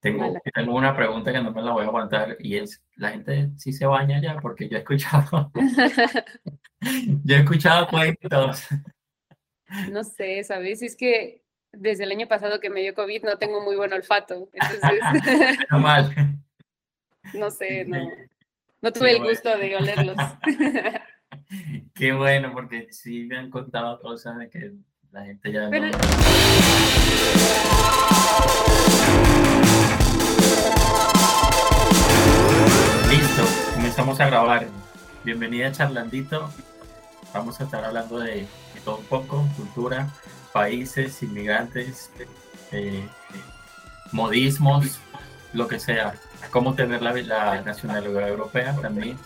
Tengo, tengo una pregunta que no me la voy a aguantar y es, ¿la gente sí se baña ya? Porque yo he escuchado, yo he escuchado cuentos. No sé, ¿sabes? Es que desde el año pasado que me dio COVID no tengo muy buen olfato. Entonces, no mal. No sé, no, no tuve el gusto de olerlos. Qué bueno, porque sí me han contado cosas de que la gente ya no... Listo, comenzamos a grabar. Bienvenida a Charlandito. Vamos a estar hablando de, todo un poco, cultura, países, inmigrantes, eh, modismos, lo que sea. Cómo tener la, la nacionalidad europea también.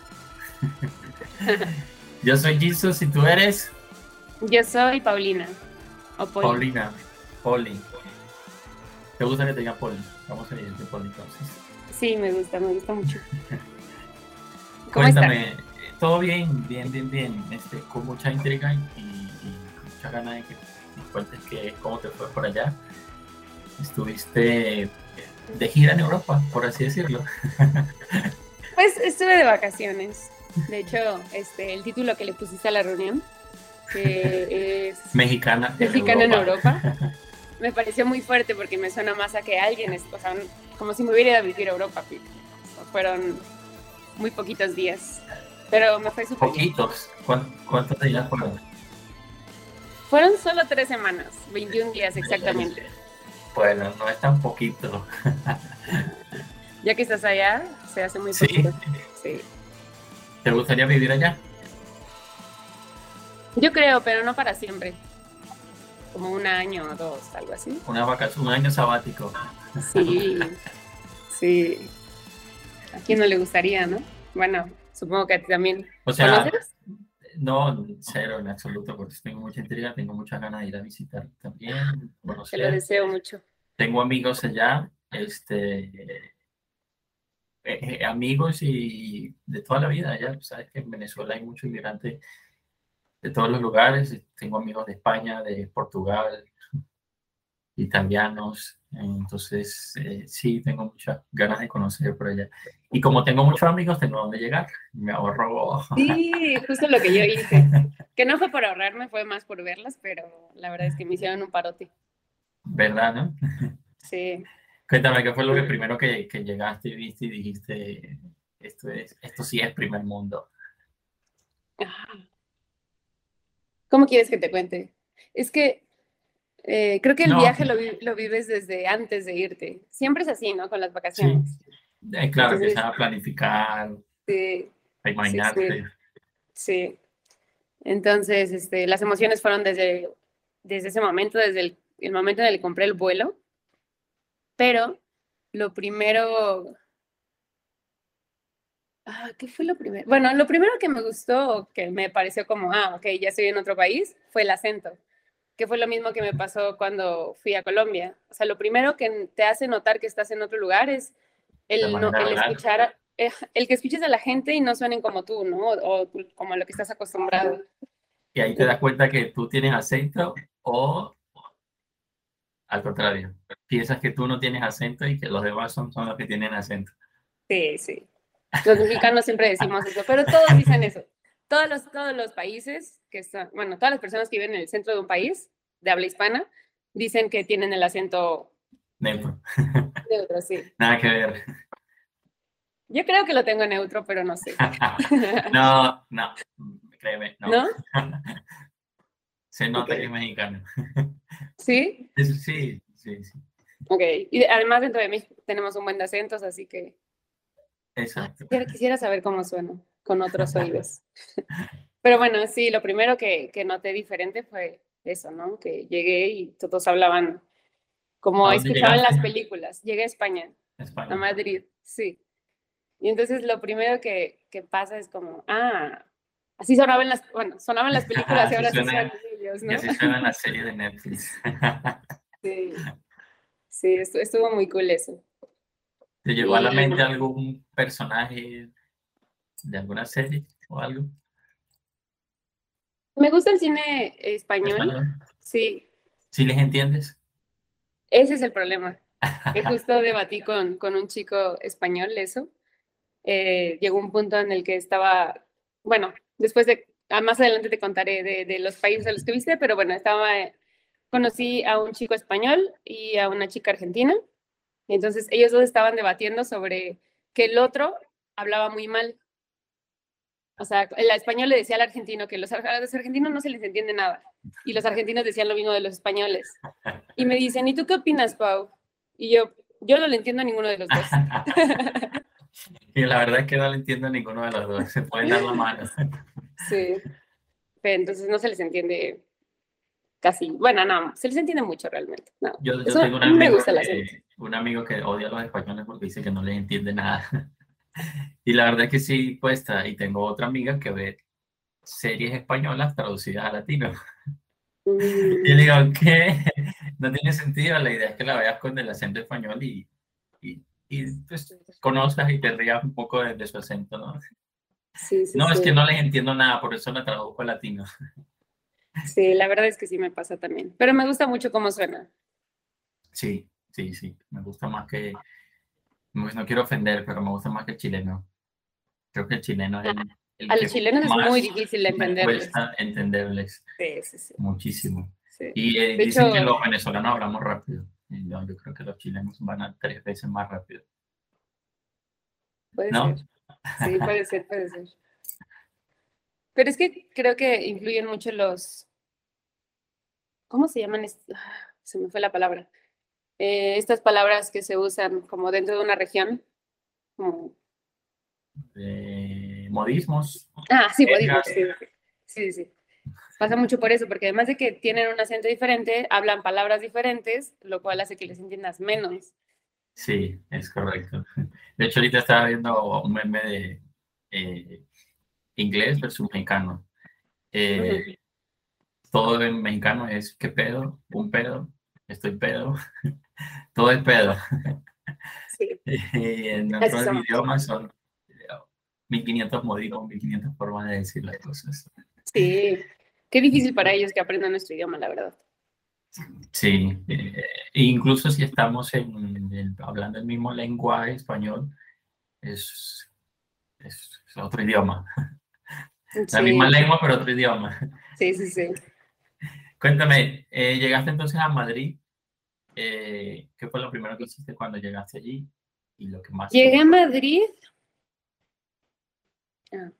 Yo soy Jesus y tú eres. Yo soy Paulina. Paulina. Poli. ¿Te gusta que te diga Poli? Vamos a ir de Poli entonces. Sí, me gusta, me gusta mucho. Cuéntame, todo bien, bien, bien, bien. Este, con mucha intriga y, mucha ganas de que nos cuentes que, cómo te fue por allá. Estuviste de gira en Europa, por así decirlo. Pues estuve de vacaciones. De hecho, este, el título que le pusiste a la reunión, que es Mexicana, Mexicana en Europa, me pareció muy fuerte porque me suena más a que alguien, es, o sea, como si me hubiera ido a vivir a Europa. fueron muy poquitos días, pero me fue súper ¿Poquitos? ¿Cuántos días fueron? Fueron solo tres semanas, 21 días exactamente. Bueno, no es tan poquito. ya que estás allá, se hace muy poquito. Sí. ¿Te gustaría vivir allá? Yo creo, pero no para siempre. Como un año o dos, algo así. Una vacación, un año sabático. Sí, sí. A quién no le gustaría, ¿no? Bueno, supongo que a ti también. O sea, No, cero en absoluto, porque tengo mucha intriga, tengo muchas ganas de ir a visitar también. Te lo deseo mucho. Tengo amigos allá, este, eh, eh, amigos y de toda la vida. Ya sabes que en Venezuela hay muchos inmigrantes de todos los lugares. Tengo amigos de España, de Portugal, italianos. Entonces, eh, sí, tengo muchas ganas de conocer por allá. Y como tengo muchos amigos, tengo dónde llegar. Me ahorro. Sí, justo lo que yo hice. Que no fue por ahorrarme, fue más por verlas, pero la verdad es que me hicieron un parote. ¿Verdad, no? Sí. Cuéntame, ¿qué fue lo que primero que, que llegaste y viste y dijiste, esto, es, esto sí es primer mundo? ¿Cómo quieres que te cuente? Es que eh, creo que el viaje lo, lo, vives desde antes de irte. Siempre es así, ¿no? Con las vacaciones. Sí. Eh, claro, empiezas a planificar, sí, a imaginarte. Sí, sí, Entonces, este, las emociones fueron desde, desde ese momento, desde el, el momento en el que compré el vuelo pero lo primero... Ah, ¿Qué fue lo primero? Bueno, lo primero que me gustó, que me pareció como, ah, ok, ya estoy en otro país, fue el acento, que fue lo mismo que me pasó cuando fui a Colombia. O sea, lo primero que te hace notar que estás en otro lugar es el, no, el escuchar, eh, el que escuches a la gente y no suenen como tú, ¿no? O, como lo que estás acostumbrado. Y ahí te das cuenta que tú tienes acento o al contrario, piensas que tú no tienes acento y que los demás son, son los que tienen acento. Sí, sí. Los mexicanos siempre decimos eso, pero todos dicen eso. Todos los, todos los países que están, bueno, todas las personas que viven en el centro de un país de habla hispana dicen que tienen el acento neutro. Neutro, sí. Nada que ver. Yo creo que lo tengo neutro, pero no sé. no, no, créeme, no. ¿No? Se nota que es mexicano. ¿Sí? Sí, sí, sí. Ok, y además dentro de México tenemos un buen de acentos, así que... Exacto. Quisiera, saber cómo suena con otros oídos. Pero bueno, sí, lo primero que, que noté diferente fue eso, ¿no? Que llegué y todos hablaban como escuchaban las películas. Llegué a España, España, a Madrid, sí. Y entonces lo primero que, que pasa es como, ah, así sonaban las, bueno, sonaban las películas y ahora sí suenan ellos, ¿no? Y así suena la serie de Netflix. sí, sí, estuvo muy cool eso. ¿Te llegó a la mente algún personaje de alguna serie o algo? Me gusta el cine español. ¿Español? Sí. ¿Sí les entiendes? Ese es el problema. que justo debatí con, con un chico español eso. Eh, llegó un punto en el que estaba, bueno, después de, ah, más adelante te contaré de, de los países a los que viste, pero bueno, estaba, conocí a un chico español y a una chica argentina. Entonces ellos dos estaban debatiendo sobre que el otro hablaba muy mal. O sea, el español le decía al argentino que los, a los argentinos no se les entiende nada. Y los argentinos decían lo mismo de los españoles. Y me dicen, ¿y tú qué opinas, Pau? Y yo, yo no le entiendo a ninguno de los dos. y la verdad es que no le entiendo a ninguno de los dos. Se pueden dar la mano. sí. Pero entonces no se les entiende casi. Bueno, no, se les entiende mucho realmente. No. Yo, yo tengo un amigo, me gusta que, un amigo que odia a los españoles porque dice que no les entiende nada. y la verdad es que sí cuesta. Y tengo otra amiga que ve series españolas traducidas a latino. Y le digo, ¿qué? No tiene sentido. La idea es que la veas con el acento español y, y, y pues, conozcas y te rías un poco de, su acento, ¿no? Sí, sí, no, sí. es que no les entiendo nada, por eso la traduzco a latino. Sí, la verdad es que sí me pasa también. Pero me gusta mucho cómo suena. Sí, sí, sí. Me gusta más que. No quiero ofender, pero me gusta más que el chileno. Creo que el chileno es el a los chilenos es muy difícil de entenderles. entenderles. Sí, sí, sí. Muchísimo. Sí. Y eh, dicen hecho, que los venezolanos hablamos rápido. Yo, yo, creo que los chilenos van a tres veces más rápido. Puede ¿No? ser. Sí, puede ser, puede ser. Pero es que creo que influyen mucho los. ¿Cómo se llaman? Ah, se me fue la palabra. Eh, estas palabras que se usan como dentro de una región. Como... Eh modismos. Ah, sí, modismos, sí, sí, sí. Pasa mucho por eso, porque además de que tienen un acento diferente, hablan palabras diferentes, lo cual hace que les entiendas menos. Sí, es correcto. De hecho, ahorita estaba viendo un meme de eh, inglés versus mexicano. Eh, todo en mexicano es qué pedo, un pedo, estoy pedo, todo es pedo. Sí. y en otros idiomas son 1500 modismos, 1500 formas de decir las cosas. Sí, qué difícil para ellos que aprendan nuestro idioma, la verdad. Sí, eh, incluso si estamos en, hablando el mismo lenguaje español, es, es, otro idioma. La misma lengua, pero otro idioma. Sí, sí, sí. Cuéntame, eh, llegaste entonces a Madrid. Eh, ¿Qué fue lo primero que hiciste cuando llegaste allí? Y lo que más Llegué a Madrid Ah,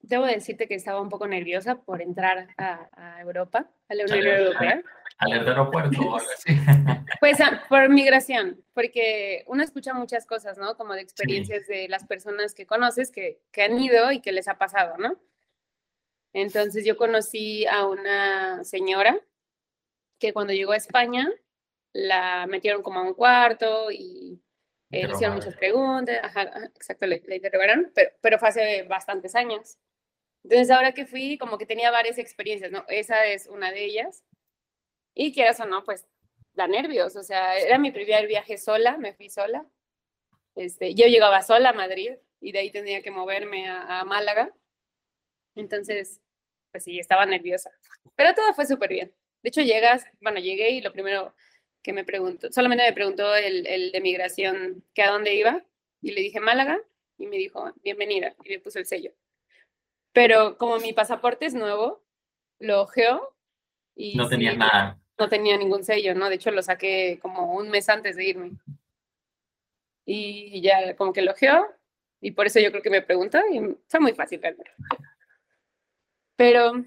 debo decirte que estaba un poco nerviosa por entrar a, Europa, a la Unión Europea. ¿Al aeropuerto o algo así? Pues ah, por migración, porque uno escucha muchas cosas, ¿no? Como de experiencias de las personas que conoces que, que han ido y que les ha pasado, ¿no? Entonces yo conocí a una señora que cuando llegó a España la metieron como a un cuarto y eh, le hicieron muchas preguntas, ajá, exacto, le, interrogaron, pero, pero fue hace bastantes años. Entonces, ahora que fui, como que tenía varias experiencias, ¿no? Esa es una de ellas. Y quieras o no, pues da nervios, o sea, era mi primer viaje sola, me fui sola. Este, yo llegaba sola a Madrid y de ahí tenía que moverme a, a Málaga. Entonces, pues sí, estaba nerviosa. Pero todo fue súper bien. De hecho, llegas, bueno, llegué y lo primero, que me preguntó, solamente me preguntó el, el, de migración que a dónde iba y le dije Málaga y me dijo bienvenida y me puso el sello. Pero como mi pasaporte es nuevo, lo ojeó y... No tenía nada. No tenía ningún sello, ¿no? De hecho lo saqué como un mes antes de irme. Y ya como que lo ojeó y por eso yo creo que me preguntó y fue muy fácil realmente. Pero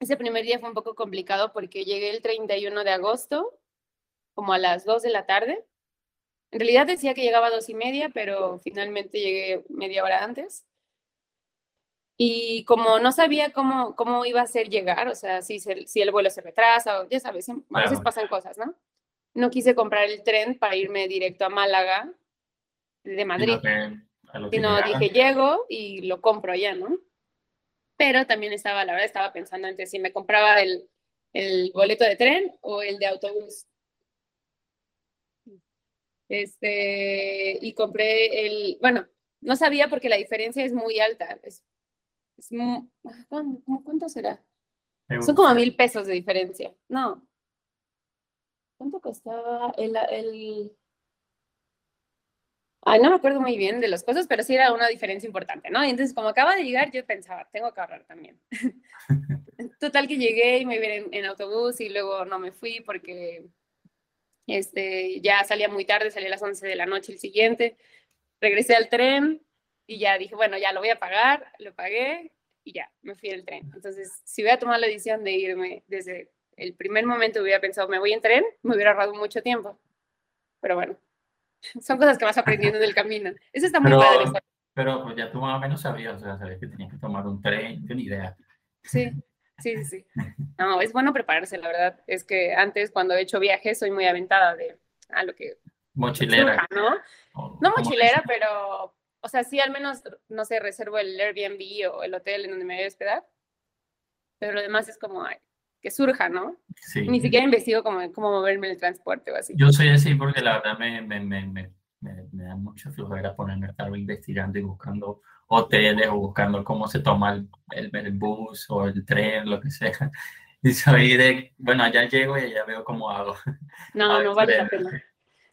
ese primer día fue un poco complicado porque llegué el 31 de agosto como a las 2 de la tarde. En realidad decía que llegaba a dos y media, pero finalmente llegué media hora antes. Y como no sabía cómo, cómo iba a ser llegar, o sea, si, si el vuelo se retrasa, o ya sabes, a veces pasan cosas, ¿no? No quise comprar el tren para irme directo a Málaga de Madrid. Sino dije, llego y lo compro allá, ¿no? Pero también estaba, la verdad, estaba pensando entre si me compraba el, el boleto de tren o el de autobús. Este, y compré el, bueno, no sabía porque la diferencia es muy alta. Es, es ¿Cuánto será? Son como mil pesos de diferencia. No. ¿Cuánto costaba el, el Ay, no me acuerdo muy bien de los costos, pero sí era una diferencia importante, ¿no? Y entonces, como acaba de llegar, yo pensaba, tengo que ahorrar también. Total que llegué y me vi en, en, autobús y luego no me fui porque este, ya salía muy tarde, salía a las 11 de la noche el siguiente. Regresé al tren y ya dije, bueno, ya lo voy a pagar, lo pagué y ya, me fui al tren. Entonces, si hubiera tomado la decisión de irme desde el primer momento, hubiera pensado, me voy en tren, me hubiera ahorrado mucho tiempo. Pero bueno, son cosas que vas aprendiendo en el camino. Eso está muy pero, padre. Pero pues ya tú más o menos sabías, o sea, sabías que tenías que tomar un tren, yo ni idea. Sí, sí, sí, sí. No, es bueno prepararse, la verdad. Es que antes, cuando he hecho viajes, soy muy aventada de a lo que... Mochilera. ¿no? no mochilera, pero, o sea, sí al menos, no sé, reservo el Airbnb o el hotel en donde me voy a hospedar. Pero lo demás es como, ay, que surja, ¿no? Sí. Ni siquiera investigo cómo, cómo moverme en el transporte o así. Yo soy así porque la verdad me, me, me, me, me da mucha flojera ponerme a estar investigando y buscando hoteles o buscando cómo se toma el, el, el, bus o el tren, lo que sea. Y soy de, bueno, allá llego y allá veo cómo hago. No, no vale la pena.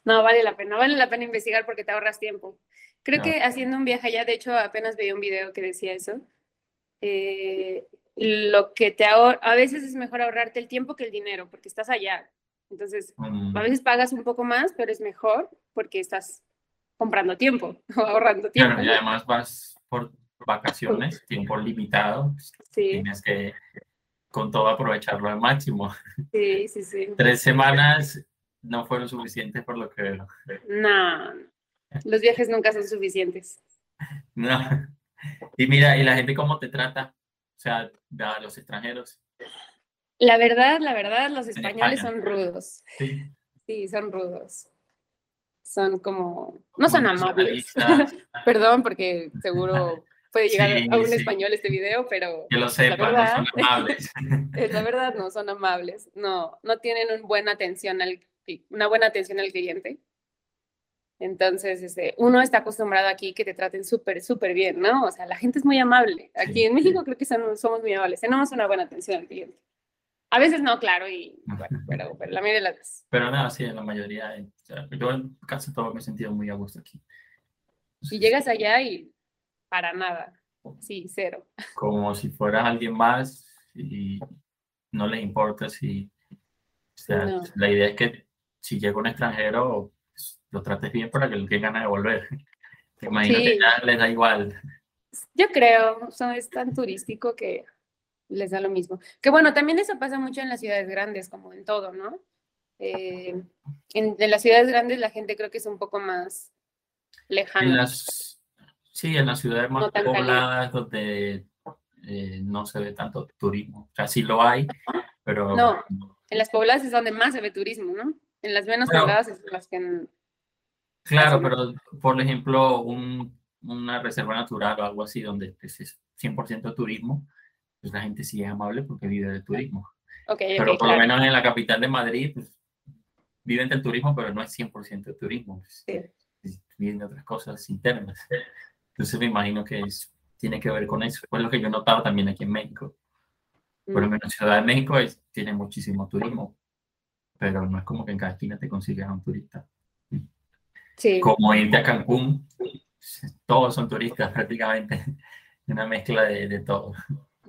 No, vale la pena. Vale la pena investigar porque te ahorras tiempo. Creo no. que haciendo un viaje allá, de hecho, apenas veía un video que decía eso. Eh, lo que te ahorra, a veces es mejor ahorrarte el tiempo que el dinero, porque estás allá. Entonces, Mm, a veces pagas un poco más, pero es mejor porque estás comprando tiempo o ahorrando tiempo. Claro, y además vas por vacaciones, tiempo limitado, pues, Sí, tienes que con todo aprovecharlo al máximo. sí, sí, sí. Tres semanas no fueron suficientes por lo que veo. No, los viajes nunca son suficientes. No. Y mira, ¿y la gente cómo te trata? O sea, a los extranjeros. La verdad, la verdad, los españoles son rudos. Sí. Sí, son rudos. Son como, no son amables. Perdón, porque seguro puede llegar Sí, a un sí. español este video, pero Que lo sepan, no verdad. son amables. la verdad no son amables. No, no tienen un buena atención al, una buena atención al cliente. Entonces, este, uno está acostumbrado aquí que te traten súper, súper bien, ¿no? O sea, la gente es muy amable. Aquí Sí, en México creo que son- somos muy amables. Tenemos una buena atención al cliente. A veces no, claro, y bueno, pero, pero la mayoría de las veces. Pero nada, sí, en la mayoría. eh, o sea, yo en casi todo me he sentido muy a gusto aquí. Y llegas allá y para nada. Sí, cero. Como si fueras alguien más y no les importa si. O sea, No. la idea es que si llega un extranjero, pues, lo trates bien para que él tenga ganas de volver. Te imagino que Sí. ya les da igual. Yo creo, o sea, es tan turístico que les da lo mismo. Que bueno, también eso pasa mucho en las ciudades grandes, como en todo, ¿no? Eh, en, en las ciudades grandes la gente creo que es un poco más En lejana. las, sí, en las ciudades más No pobladas donde eh, no se ve tanto turismo. O sea, sí lo hay, pero No. En las pobladas es donde más se ve turismo, ¿no? En las menos Pero- pobladas es en las que... Claro, pero por ejemplo, un- una reserva natural o algo así donde pues, es 100% turismo, pues la gente sí es amable porque vive del turismo. Ok, Pero ok, por lo claro. menos en la capital de Madrid, pues, viven del turismo, pero no es 100% de turismo. pues, Sí. viven de otras cosas internas. Entonces me imagino que es- tiene que ver con eso. Fue lo que yo he notado también aquí en México. Por lo Mm, menos en Ciudad de México es- tiene muchísimo turismo, pero no es como que en cada esquina te consigas a un turista. Sí, Como irte a Cancún, todos son turistas prácticamente, una mezcla de, de todo.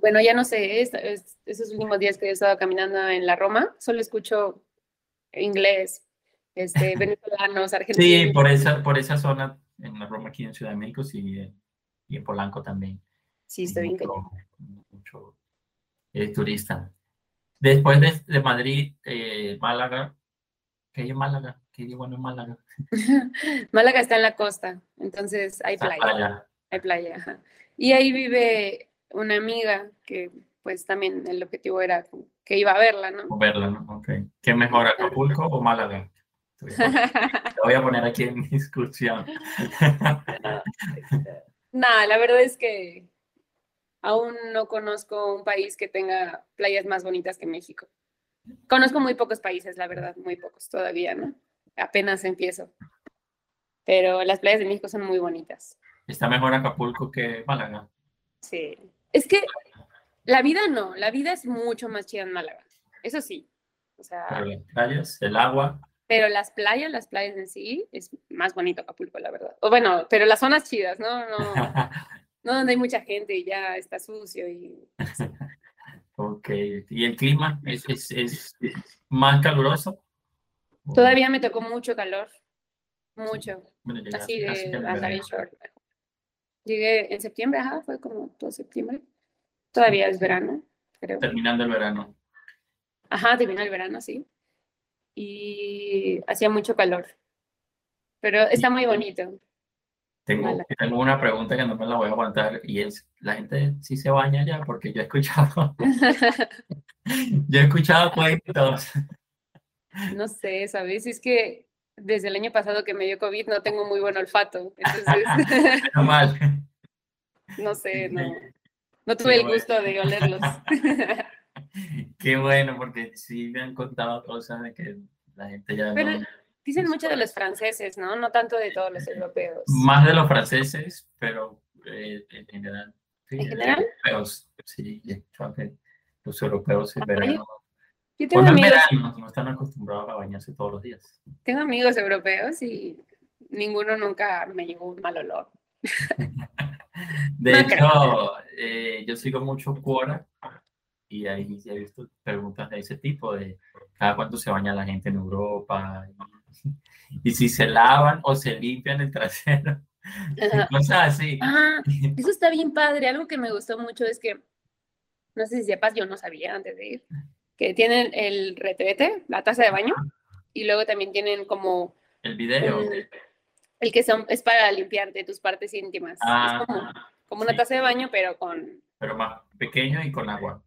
Bueno, ya no sé, es- es- esos últimos días que he estado caminando en la Roma, solo escucho inglés, este, venezolanos, Sí, argentinos. por esa, por esa zona, en la Roma aquí en Ciudad de México, sí, eh, y en Polanco también. Sí, estoy bien. mucho, mucho, eh, turista. Después de, de Madrid, eh, Málaga, ¿qué hay en Málaga? ¿Qué hay bueno en Málaga? Málaga está en la costa, entonces hay playa, playa. hay playa. ajá. Y ahí vive una amiga que pues también el objetivo era que iba a verla, ¿no? O verla, ¿no? Ok. ¿Qué mejor, Acapulco o Málaga? Te voy a poner- te voy a poner aquí en discusión. Nada, la verdad es que aún no conozco un país que tenga playas más bonitas que México. Conozco muy pocos países, la verdad, muy pocos todavía, ¿no? Apenas empiezo. Pero las playas de México son muy bonitas. Está mejor Acapulco que Málaga. Sí. Es que la vida no, la vida es mucho más chida en Málaga. Eso sí. O sea, Pero las playas, el agua, Pero las playas, las playas en sí, es más bonito Acapulco, la verdad. O bueno, pero las zonas chidas, ¿no? No, no donde hay mucha gente y ya está sucio y... ok, ¿y el clima es, es, es más caluroso? Todavía me tocó mucho calor, mucho. Así de andar en short. Llegué en septiembre, ajá, fue como todo septiembre. Todavía es verano, creo. Terminando el verano. Ajá, termina el verano, sí. Y hacía mucho calor. Pero está muy bonito. Tengo, tengo, una pregunta que no me la voy a aguantar y es, ¿la gente sí se baña ya? Porque yo he escuchado, yo he escuchado cuentos. No sé, ¿sabes? Es que desde el año pasado que me dio COVID no tengo muy buen olfato. Entonces, mal. No sé, no, no tuve el gusto de olerlos. Qué bueno, porque sí me han contado cosas de que la gente ya Pero Dicen mucho de los franceses, ¿no? No tanto de todos los europeos. Más de los franceses, pero eh, en general. ¿En general? Europeos, sí, los europeos en verano. Yo tengo amigos, verano, no están acostumbrados a bañarse todos los días. Tengo amigos europeos y ninguno nunca me llegó un mal olor. de hecho, eh, yo sigo mucho Quora y ahí he visto preguntas de ese tipo, de cada cuánto se baña la gente en Europa, y, si se lavan o se limpian el trasero, cosas así. Ah, eso está bien padre, algo que me gustó mucho es que, no sé si sepas, yo no sabía antes de ir, que tienen el retrete, la taza de baño, y luego también tienen como... El video. El, que son, es para limpiarte tus partes íntimas. es ah, como, como una taza de baño, pero con... Pero más pequeño y con agua.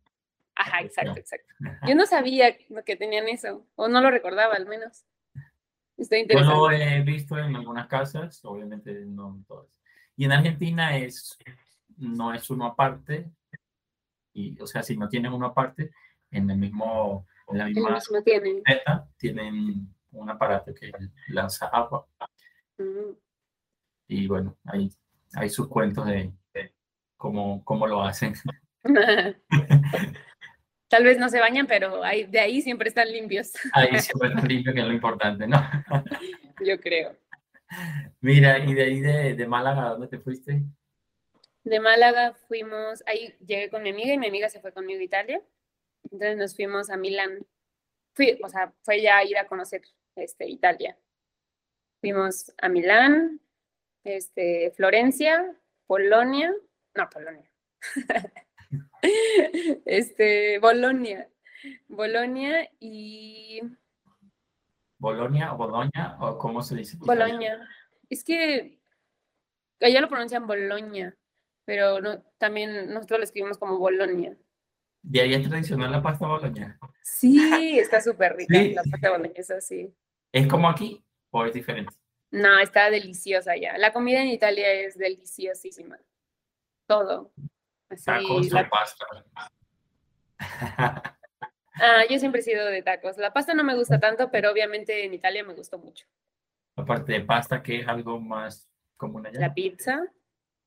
Ajá, exacto, exacto. Yo no sabía que tenían eso, o no lo recordaba al menos. Interesante. Yo lo he visto en algunas casas, obviamente no en todas. Y en Argentina es, no es uno aparte, y, o sea, si no tienen uno aparte, en el mismo, en la misma tienen. tienen un aparato que lanza agua. Mm. Y bueno, hay, hay sus cuentos de cómo, cómo lo hacen. Tal vez no se bañan, pero ahí, de ahí siempre están limpios. Ahí siempre están limpios, que es lo importante, ¿no? Yo creo. Mira, y de ahí de, de Málaga, ¿a dónde te fuiste? De Málaga fuimos, ahí llegué con mi amiga y mi amiga se fue conmigo a Italia. Entonces nos fuimos a Milán. Fui, o sea, fue ya ir a conocer este, Italia. Fuimos a Milán, este, Florencia, Polonia, no, Polonia. este, Bolonia. Bolonia y... ¿Bolonia o Bolonia o cómo se dice? Bolonia. Es que allá lo pronuncian Bolonia, pero no, también nosotros lo escribimos como Bolonia. ¿De ahí es tradicional la pasta boloña? Sí, está súper rica la pasta boloñesa, sí. ¿Es como aquí o es diferente? No, está deliciosa ya. La comida en Italia es deliciosísima. Todo. Tacos la... pasta. ah, yo siempre he sido de tacos. La pasta no me gusta tanto, pero obviamente en Italia me gustó mucho. Aparte de pasta, ¿qué es algo más común allá? La pizza.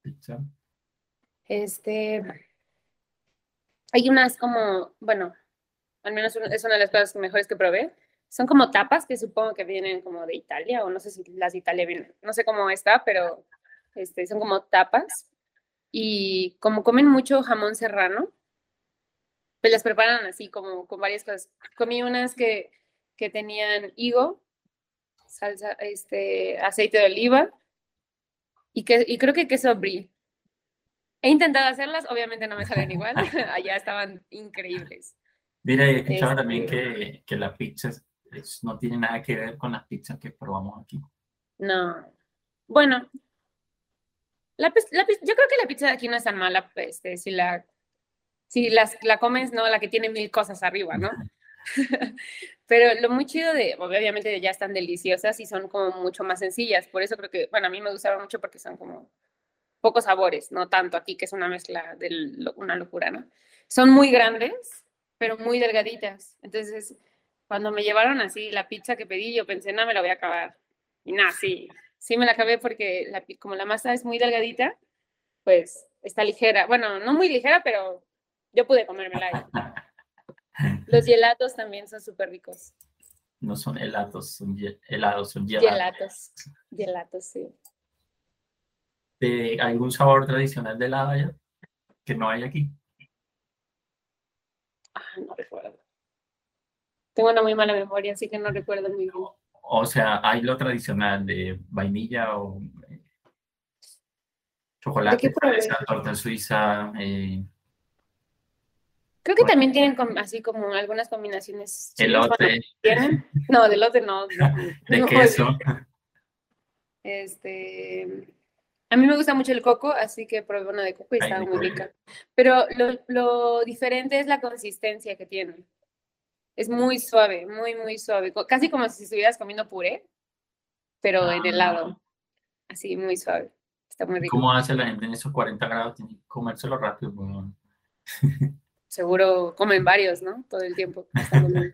Pizza. Este. Hay unas como, bueno, al menos es una de las cosas mejores que probé. Son como tapas que supongo que vienen como de Italia, o no sé si las de Italia vienen, no sé cómo está, pero este, son como tapas y como comen mucho jamón serrano, pues las preparan así como con varias cosas. Comí unas que, que tenían higo, salsa, este, aceite de oliva y, que, y creo que queso brie. He intentado hacerlas, obviamente no me salen igual, allá estaban increíbles. Mira, he escuchado también este que, que la pizza no tiene nada que ver con las pizzas que probamos aquí. No. Bueno, la, yo creo que la pizza de aquí no es tan mala, este, si la, si las, la comes, no, la que tiene mil cosas arriba, ¿no? Pero lo muy chido de, obviamente ya están deliciosas y son como mucho más sencillas, por eso creo que, bueno, a mí me gustaba mucho porque son como pocos sabores, no tanto aquí que es una mezcla de una locura, ¿no? Son muy grandes, pero muy delgaditas. Entonces, cuando me llevaron así la pizza que pedí, yo pensé, no, me la voy a acabar. Y nada, sí, sí me la acabé porque la, como la masa es muy delgadita, pues está ligera. Bueno, no muy ligera, pero yo pude comérmela. Los gelatos también son súper ricos. no son helados, son helados, son gelatos. Gelatos, sí. ¿De algún sabor tradicional de helado allá que no hay aquí? Ah, no recuerdo. Tengo una muy mala memoria, así que no recuerdo muy bien. O sea, hay lo tradicional de vainilla o eh, chocolate, torta suiza. Eh, Creo que también tienen así como algunas combinaciones. Elote. No, de elote no. de queso. Este, a mí me gusta mucho el coco, así que probé una de coco y estaba muy rica. Pero lo, lo, diferente es la consistencia que tiene. Es muy suave, muy, muy suave. Casi como si estuvieras comiendo puré, pero en helado. Ah. Así, muy suave. Está muy rico. ¿Cómo hace la gente en esos 40 grados? Tiene que comérselo rápido. Seguro comen varios, ¿no? Todo el tiempo.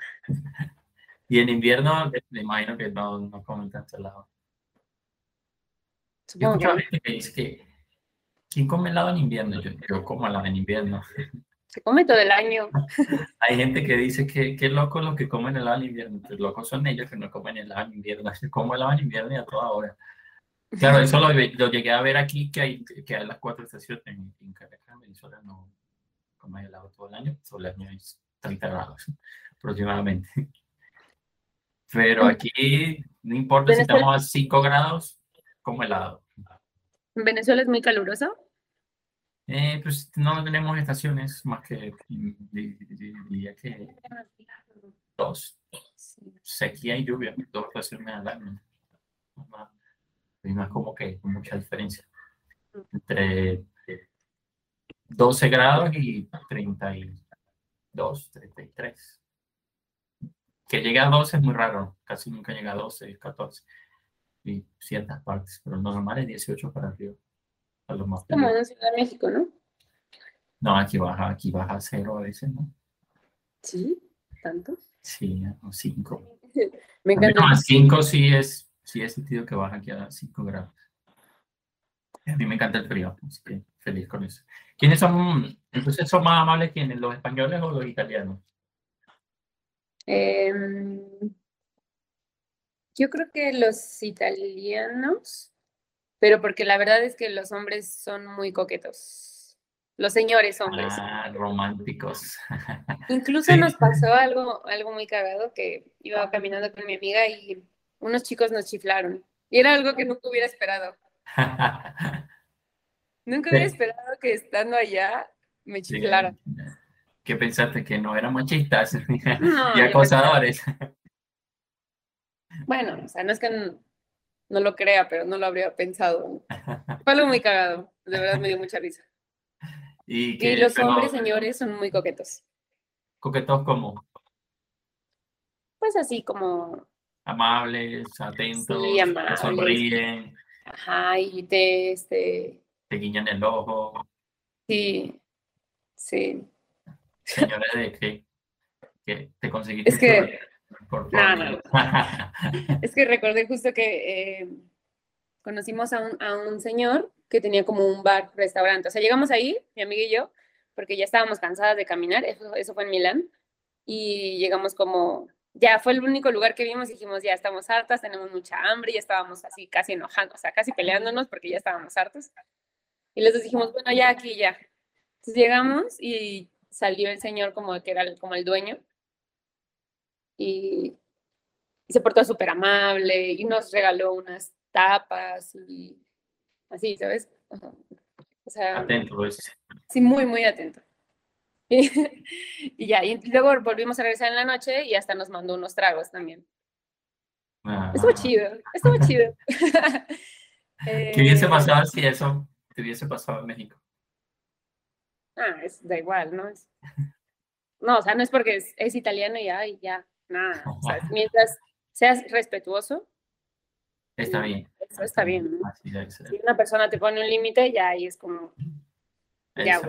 y en invierno, me imagino que no, no comen tanto helado. Yo escucho gente que que ¿quién come helado en invierno? Yo, yo como helado en invierno. Se come todo el año. Hay gente que dice que qué loco los que comen helado en invierno. Los locos son ellos que no comen helado en invierno. Yo como helado en invierno y a toda hora. Claro, eso lo, llegué a ver aquí, que hay, que hay las cuatro estaciones en, en Caracas, Venezuela, no hay helado todo el año. Año es 30 grados aproximadamente. Pero aquí, no importa si estamos a 5 grados, como helado. ¿En Venezuela es muy caluroso? Eh, pues no tenemos estaciones más que diría que dos. Sequía y lluvia, dos estaciones al año. No es como que mucha diferencia. Entre 12 grados y 32, 33. Que llegue a 12 es muy raro, casi nunca llega a 12, 14 y ciertas partes, pero lo normal es 18 para arriba. A lo más Como en Ciudad de México, ¿no? No, aquí baja, aquí baja a cero a veces, ¿no? Sí, tanto. Sí, a 5. Me encanta. A 5 sí es, sí es sentido que baja aquí a 5 grados. A mí me encanta el frío, así que feliz con eso. ¿Quiénes son, entonces son más amables quiénes, los españoles o los italianos? Eh, yo creo que los italianos, pero porque la verdad es que los hombres son muy coquetos. Los señores hombres. Ah, románticos. Incluso nos pasó algo, algo muy cagado que iba caminando con mi amiga y unos chicos nos chiflaron. Y era algo que nunca hubiera esperado. nunca hubiera esperado que estando allá me chiflaran. ¿Qué pensaste? ¿Que no eran machistas y acosadores? Bueno, o sea, no es que no, lo crea, pero no lo habría pensado. Fue algo muy cagado. De verdad me dio mucha risa. Y, los hombres, señores, son muy coquetos. ¿Coquetos como? Pues así como... Amables, atentos, sí, amables. sonríen. Ajá, y te, este... Te guiñan el ojo. Sí, sí. Señores, ¿de qué? ¿Qué te conseguiste? Es que... es que recordé justo que eh, conocimos a un, a un, señor que tenía como un bar, restaurante. O sea, llegamos ahí, mi amiga y yo, porque ya estábamos cansadas de caminar, eso, eso fue en Milán, y llegamos como, ya fue el único lugar que vimos y dijimos, ya estamos hartas, tenemos mucha hambre, ya estábamos así casi enojando, o sea, casi peleándonos porque ya estábamos hartos. Y les dijimos, bueno, ya aquí, ya. Entonces llegamos y salió el señor como que era como el dueño y, se portó súper amable y nos regaló unas tapas y así, ¿sabes? O sea, atento, pues. Sí, muy, muy atento. Y, ya, y luego volvimos a regresar en la noche y hasta nos mandó unos tragos también. Ah. Estuvo chido, estuvo chido. ¿Qué hubiese eh, pasado si eso te hubiese pasado en México? Ah, es, da igual, ¿no? Es, no, o sea, no es porque es, es italiano y ya, y ya, nada. mientras seas respetuoso. Está bien. Eso está bien. Si una persona te pone un límite, ya ahí es como. Ya,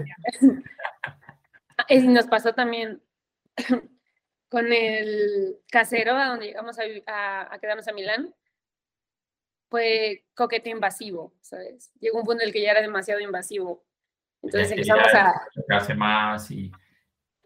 y nos pasó también con el casero a donde llegamos a, quedarnos a Milán. Fue coquete invasivo, ¿sabes? Llegó un punto en el que ya era demasiado invasivo. Entonces empezamos a. Más y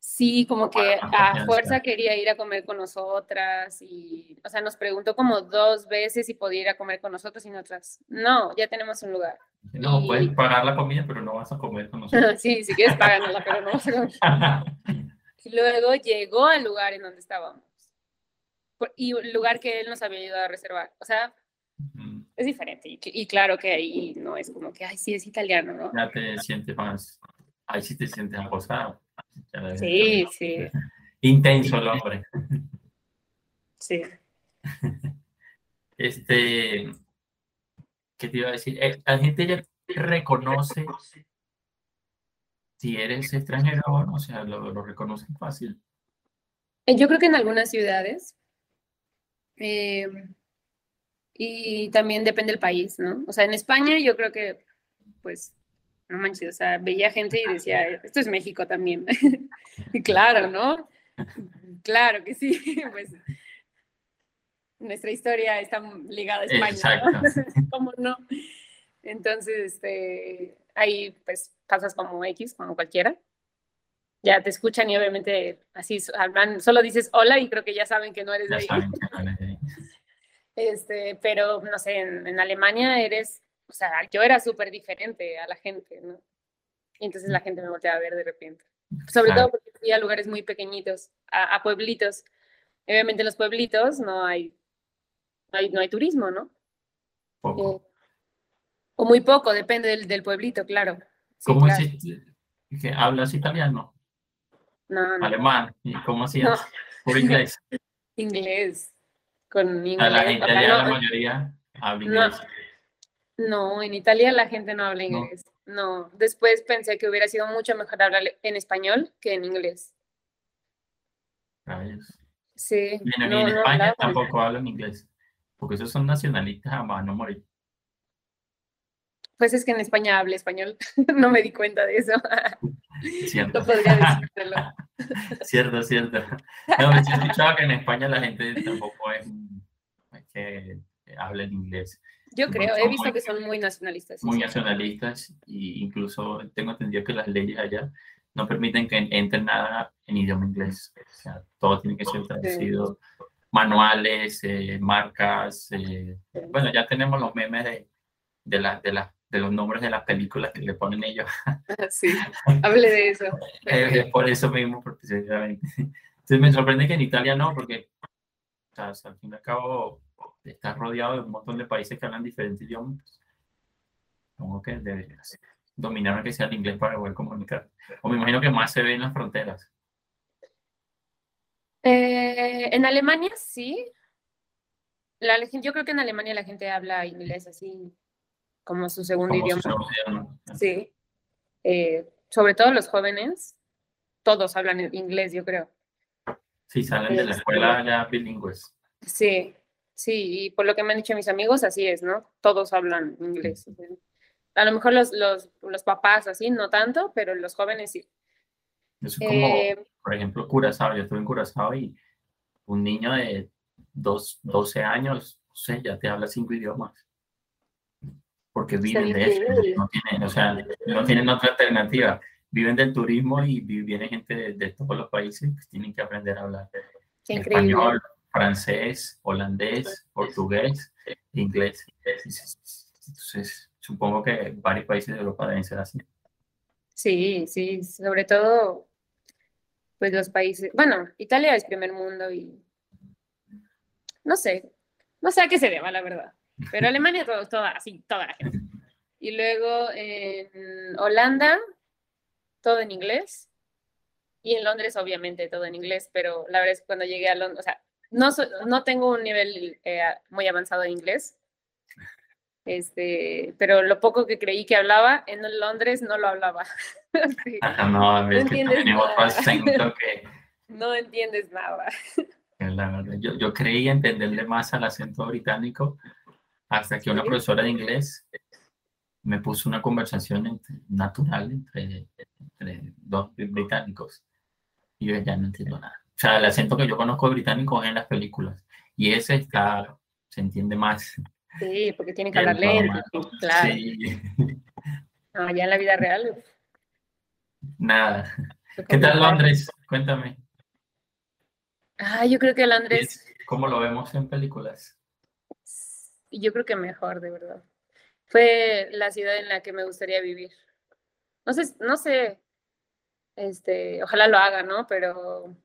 Sí, como que a fuerza quería ir a comer con nosotras y, o sea, nos preguntó como dos veces si podía ir a comer con nosotros y nosotras, no, ya tenemos un lugar. No, puedes pagar la comida, pero no vas a comer con nosotros. sí, si quieres pagarnosla, pero no vas a comer. y luego llegó al lugar en donde estábamos. Y un lugar que él nos había ayudado a reservar. O sea, es diferente. Y, claro que ahí no es como que, ay, sí, es italiano, ¿no? Ya te sientes más, ahí sí te sientes acosado. Sí, sí. Intenso el hombre. Sí. Este, ¿qué te iba a decir? Eh, la gente ya reconoce si eres extranjero o no, o sea, lo, lo reconocen fácil. Eh, yo creo que en algunas ciudades, eh, y también depende del país, ¿no? O sea, en España yo creo que, pues, no manches, o sea, veía gente y decía, esto es México también. y claro, ¿no? Claro que sí, pues nuestra historia está ligada a España, ¿no? ¿Cómo no? Entonces, este, ahí pues pasas como X, como cualquiera. Ya te escuchan y obviamente así hablan, solo dices hola y creo que ya saben que no eres de ahí. Este, pero no sé, en, Alemania eres, o sea, yo era súper diferente a la gente, ¿no? Y entonces la gente me volteaba a ver de repente. Sobre todo porque fui a lugares muy pequeñitos, a, pueblitos. Obviamente en los pueblitos no hay, no hay, no hay turismo, ¿no? Poco. Eh, o muy poco, depende del, del pueblito, claro. ¿Cómo es que hablas italiano? No, no. Alemán. ¿Y cómo hacías? ¿Por inglés? inglés con inglés. la Italia la mayoría habla inglés. No, en Italia la gente no habla inglés. No. después pensé que hubiera sido mucho mejor hablar en español que en inglés. Sí. Y en, España tampoco hablan inglés, porque esos son nacionalistas a no morir. Pues es que en España habla español, no me di cuenta de eso. Cierto. No podría decírtelo. cierto, cierto. No, me he escuchado que en España la gente tampoco es, que habla en inglés. Yo creo, he visto que son muy nacionalistas. Muy nacionalistas e incluso tengo entendido que las leyes allá no permiten que entre nada en idioma inglés. O sea, todo tiene que ser traducido. Manuales, eh, marcas. Eh, bueno, ya tenemos los memes de, de, la, de, la, de los nombres de las películas que le ponen ellos. Sí, hable de eso. es por eso mismo, precisamente. Entonces me sorprende que en Italia no, porque al fin y al cabo estás rodeado de un montón de países que hablan diferentes idiomas. Como que deberías dominar que sea el inglés para poder comunicar. O me imagino que más se ve en las fronteras. Eh, en Alemania sí. La, yo creo que en Alemania la gente habla inglés así como su segundo idioma. Sí. Eh, sobre todo los jóvenes, todos hablan inglés, yo creo. Sí, salen de la escuela este, ya bilingües. Sí, sí, y por lo que me han dicho mis amigos, así es, ¿no? Todos hablan inglés. A lo mejor los, los, los papás así, no tanto, pero los jóvenes sí. Eso es como, eh, por ejemplo, Curazao. Yo estuve en Curazao y un niño de dos, 12 años, no sé, ya te habla cinco idiomas porque viven de eso, no tienen, o sea, no tienen otra alternativa. Viven del turismo y viene gente de, todos los países que tienen que aprender a hablar español, francés, holandés, portugués, inglés. Entonces, supongo que varios países de Europa deben ser así. Sí, sí, sobre todo, pues los países, bueno, Italia es primer mundo y no sé, no sé a qué se deba, la verdad. Pero Alemania, todo, toda, así, toda la gente. Y luego en Holanda, todo en inglés. Y en Londres, obviamente, todo en inglés. Pero la verdad es que cuando llegué a Londres, o sea, no, no tengo un nivel eh, muy avanzado de inglés. Este, pero lo poco que creí que hablaba, en Londres no lo hablaba. no, no entiendes nada. No entiendes nada. yo, yo creí entenderle más al acento británico hasta que una profesora de inglés me puso una conversación natural entre, dos británicos y yo ya no entiendo nada. O sea, el acento que yo conozco de británico es en las películas y ese está, se entiende más. Sí, porque tiene que hablar lento, claro. Sí. ya en la vida real. Nada. ¿Qué tal Londres? Cuéntame. Ah, yo creo que Londres. ¿Cómo lo vemos en películas? Yo creo que mejor, de verdad. Fue la ciudad en la que me gustaría vivir. No sé, no sé, este, ojalá lo haga, ¿no? Pero,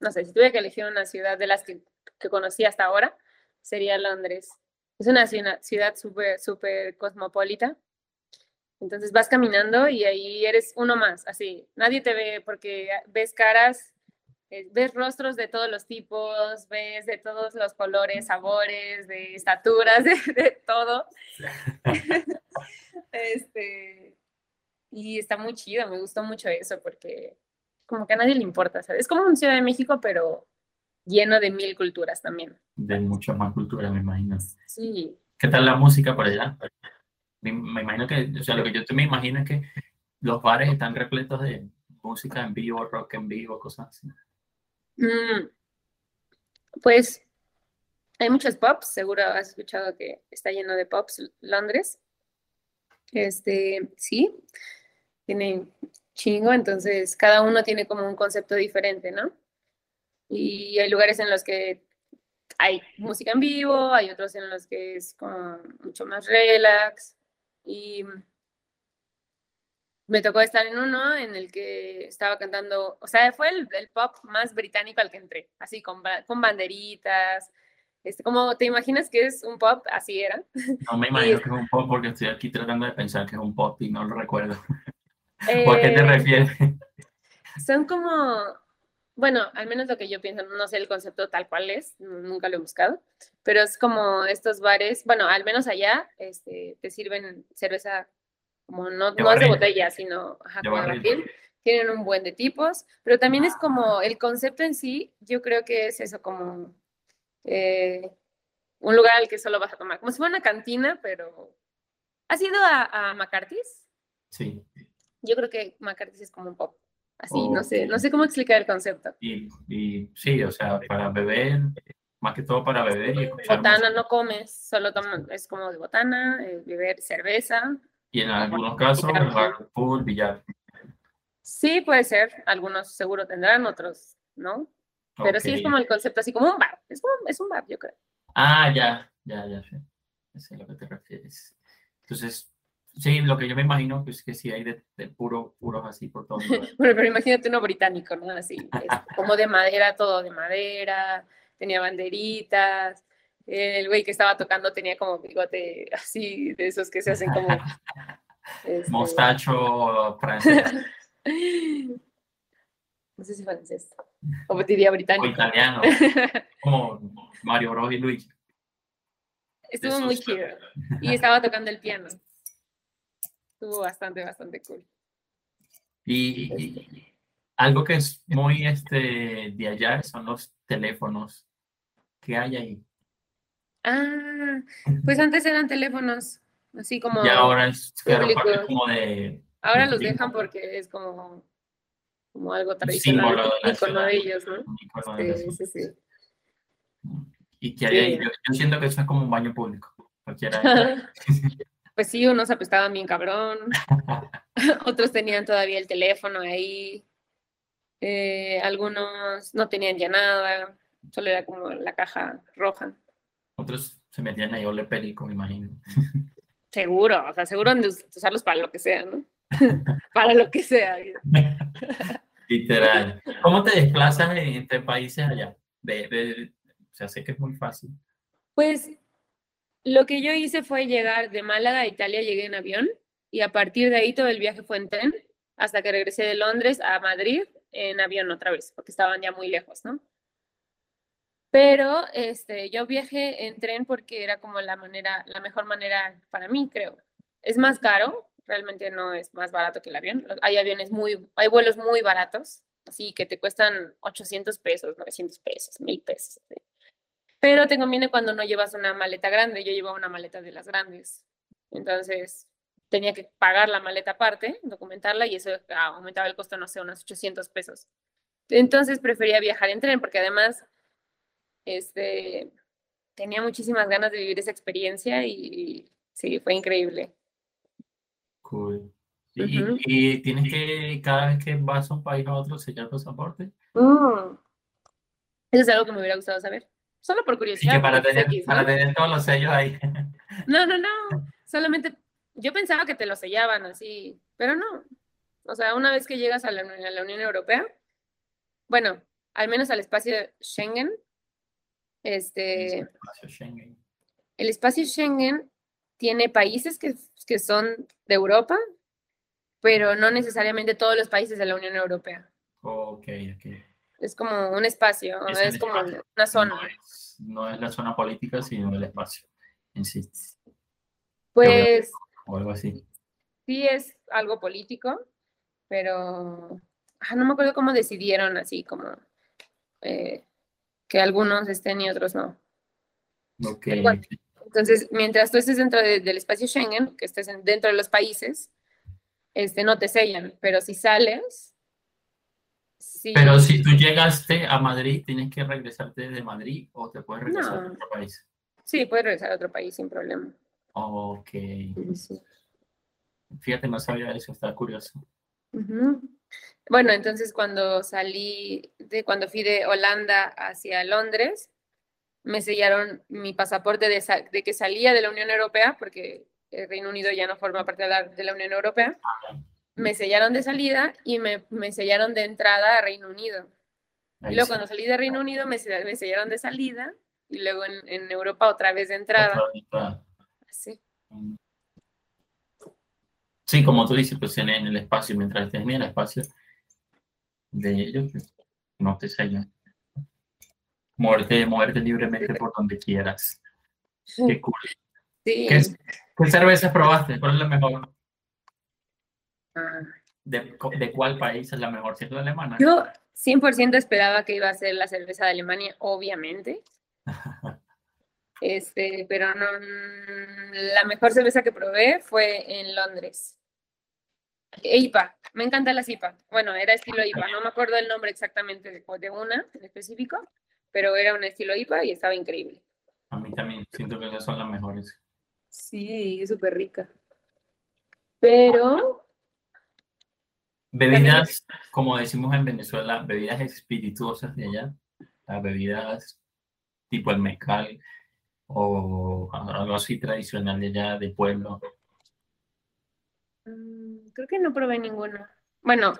no sé, si tuviera que elegir una ciudad de las que, que conocí hasta ahora, sería Londres. Es una ciudad súper, súper cosmopolita. Entonces vas caminando y ahí eres uno más, así. Nadie te ve porque ves caras, eh, ves rostros de todos los tipos, ves de todos los colores, sabores, de estaturas, de, todo. este, y está muy chido, me gustó mucho eso porque como que a nadie le importa, ¿sabes? Es como un Ciudad de México, pero lleno de mil culturas también. De mucha más cultura, me imagino. Sí. ¿Qué tal la música por allá? Me, imagino que, o sea, lo que yo te me imagino es que los bares están repletos de música en vivo, rock en vivo, cosas así. Mm, pues hay muchos pops, seguro has escuchado que está lleno de pops Londres. Este, sí, tiene chingo, entonces cada uno tiene como un concepto diferente, ¿no? Y hay lugares en los que hay música en vivo, hay otros en los que es como mucho más relax. Y me tocó estar en uno en el que estaba cantando, o sea, fue el, pop más británico al que entré, así con, con banderitas. Este, como te imaginas que es un pop, así era. No me imagino que es un pop porque estoy aquí tratando de pensar que es un pop y no lo recuerdo. ¿Por qué te eh, refieres? Son como, bueno, al menos lo que yo pienso, no sé el concepto tal cual es, nunca lo he buscado, pero es como estos bares, bueno, al menos allá este, te sirven cerveza como no, no es de botella, sino ajá, Tienen un buen de tipos, pero también es como el concepto en sí, yo creo que es eso, como eh, un lugar al que solo vas a tomar, como si fuera una cantina, pero ¿has ido a, a McCarthy's? Sí. Yo creo que McCarthy's es como un pop. Así, no sé, no sé cómo explicar el concepto. Y, y sí, o sea, para beber, más que todo para beber y Botana no comes, solo es como de botana, eh, beber cerveza. Y en algunos casos, jugar pool, billar. Sí, puede ser, algunos seguro tendrán, otros no. Pero sí es como el concepto, así como un bar, es, como, es un bar, yo creo. Ah, ya, ya, ya sé. Eso es a lo que te refieres. Entonces, Sí, lo que yo me imagino es que sí hay de, de puro, puros así por todo. bueno, pero imagínate uno británico, ¿no? Así, como de madera, todo de madera, tenía banderitas. El güey que estaba tocando tenía como bigote así, de esos que se hacen como. Este... Mostacho francés. no sé si francés. O diría británico. O italiano. como Mario Bros y Luigi. Estuvo muy chido. Y estaba tocando el piano. Estuvo bastante, bastante cool. Y, algo que es muy este, de allá son los teléfonos. ¿Qué hay ahí? Ah, pues antes eran teléfonos, así como. Y ahora es como de. Ahora los dejan porque es como, como algo tradicional. Símbolo de, ellos, ¿no? Sí, sí, sí. Y que hay ahí, yo, yo, siento que eso es como un baño público. Cualquiera. Pues sí, unos apestaban bien cabrón, otros tenían todavía el teléfono ahí, eh, algunos no tenían ya nada, solo era como la caja roja. Otros se metían ahí ole perico, me imagino. Seguro, o sea, seguro de usarlos para lo que sea, ¿no? para lo que sea. Literal. ¿Cómo te desplazas entre países allá? De, o sea, sé que es muy fácil. Pues lo que yo hice fue llegar de Málaga a Italia, llegué en avión y a partir de ahí todo el viaje fue en tren hasta que regresé de Londres a Madrid en avión otra vez, porque estaban ya muy lejos, ¿no? Pero este, yo viajé en tren porque era como la manera, la mejor manera para mí, creo. Es más caro, realmente no es más barato que el avión. Hay aviones muy, hay vuelos muy baratos, así que te cuestan 800 pesos, 900 pesos, 1000 pesos. Pero te conviene cuando no llevas una maleta grande. Yo llevaba una maleta de las grandes. Entonces tenía que pagar la maleta aparte, documentarla y eso aumentaba el costo, no sé, unos 800 pesos. Entonces prefería viajar en tren porque además este, tenía muchísimas ganas de vivir esa experiencia y sí, fue increíble. Cool. Y, Ujú. y tienes que, cada vez que vas a un país a otro, sellar pasaporte. Mm. Eso es algo que me hubiera gustado saber. Solo por curiosidad. que para tener, X, ¿no? para tener todos los sellos ahí. No, no, no. Solamente yo pensaba que te lo sellaban así, pero no. O sea, una vez que llegas a la, a la Unión Europea, bueno, al menos al espacio Schengen, este, Espacio Schengen. el espacio Schengen tiene países que, que son de Europa, pero no necesariamente todos los países de la Unión Europea. Ok, ok. Es como un espacio, Es como espacio. una zona. No es, no es la zona política, sino el espacio en sí, Pues o algo así. sí es algo político, pero ah, no me acuerdo cómo decidieron así, como eh, que algunos estén y otros no. Ok, Igual. Entonces, mientras tú estés dentro de- del espacio Schengen, que estés en- dentro de los países, este, no te sellan, pero si sales, sí, Pero si tú llegaste a Madrid, tienes que regresarte de Madrid o te puedes regresar a otro país. sí, puedes regresar a otro país sin problema. Ok. Sí. Fíjate, no sabía eso, está curioso. Bueno, entonces cuando salí, de cuando fui de Holanda hacia Londres, me sellaron mi pasaporte de, que salía de la Unión Europea, porque el Reino Unido ya no forma parte de la, de la Unión Europea. Me sellaron de salida y me, me sellaron de entrada a Reino Unido. Y luego sí. cuando salí de Reino Unido me, me sellaron de salida y luego en, en Europa otra vez de entrada. Sí. Sí, como tú dices, pues en, el espacio, mientras estés en el espacio de ellos, pues, no te sellan. Moverte, moverte libremente por donde quieras. Qué cool. Sí. ¿Qué, qué cervezas probaste? ¿Cuál es la mejor? ¿De, de cuál país es la mejor? Si es la alemana. Yo 100% esperaba que iba a ser la cerveza de Alemania, obviamente. Este, pero no, la mejor cerveza que probé fue en Londres. IPA, me encanta las IPA. Bueno, era estilo IPA, no me acuerdo el nombre exactamente de, de una en específico, pero era un estilo IPA y estaba increíble. A mí también siento que esas son las mejores. Sí, es súper rica. Pero, Bebidas, como decimos en Venezuela, bebidas espirituosas de allá, las bebidas tipo el mezcal o algo así tradicional de allá, de pueblo. mm, creo que no probé ninguna. Bueno,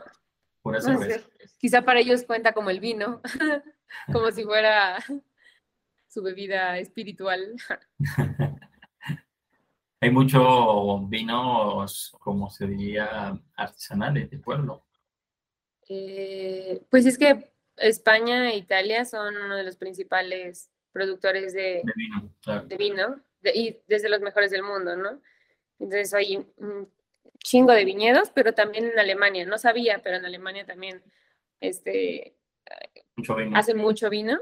Pura No sé. cerveza. Quizá para ellos cuenta como el vino, como si fuera su bebida espiritual. Hay muchos vinos, como se diría, artesanales de pueblo. Eh, pues es que España e Italia son uno de los principales productores de, De vino, claro. de vino de- y desde los mejores del mundo, ¿no? Entonces hay un chingo de viñedos, pero también en Alemania, no sabía, pero en Alemania también este, Mucho vino. hacen mucho vino,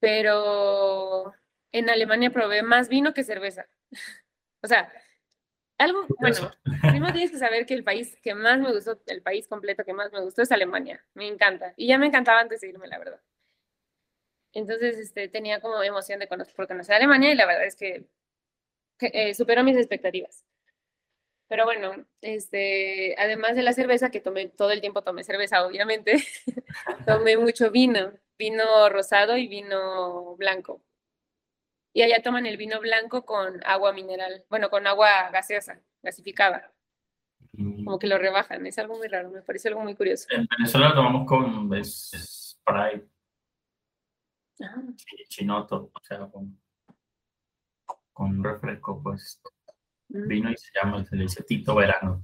pero en Alemania probé más vino que cerveza. O sea, algo, bueno, primero tienes que saber que el país que más me gustó, el país completo que más me gustó es Alemania. Me encanta. Y ya me encantaba antes de irme, la verdad. Entonces, este, tenía como emoción de conocer, por conocer Alemania y la verdad es que, que, eh, superó mis expectativas. Pero bueno, este, además de la cerveza, que tomé todo el tiempo tomé cerveza, obviamente, tomé mucho vino, vino rosado y vino blanco. Y allá toman el vino blanco con agua mineral, bueno, con agua gaseosa, gasificada, Mm, como que lo rebajan. Es algo muy raro, me parece algo muy curioso. En Venezuela lo tomamos con Sprite, Ah, chi- chinoto, o sea, con, con refresco, pues, mm. vino y se llama, se le dice Tito Verano,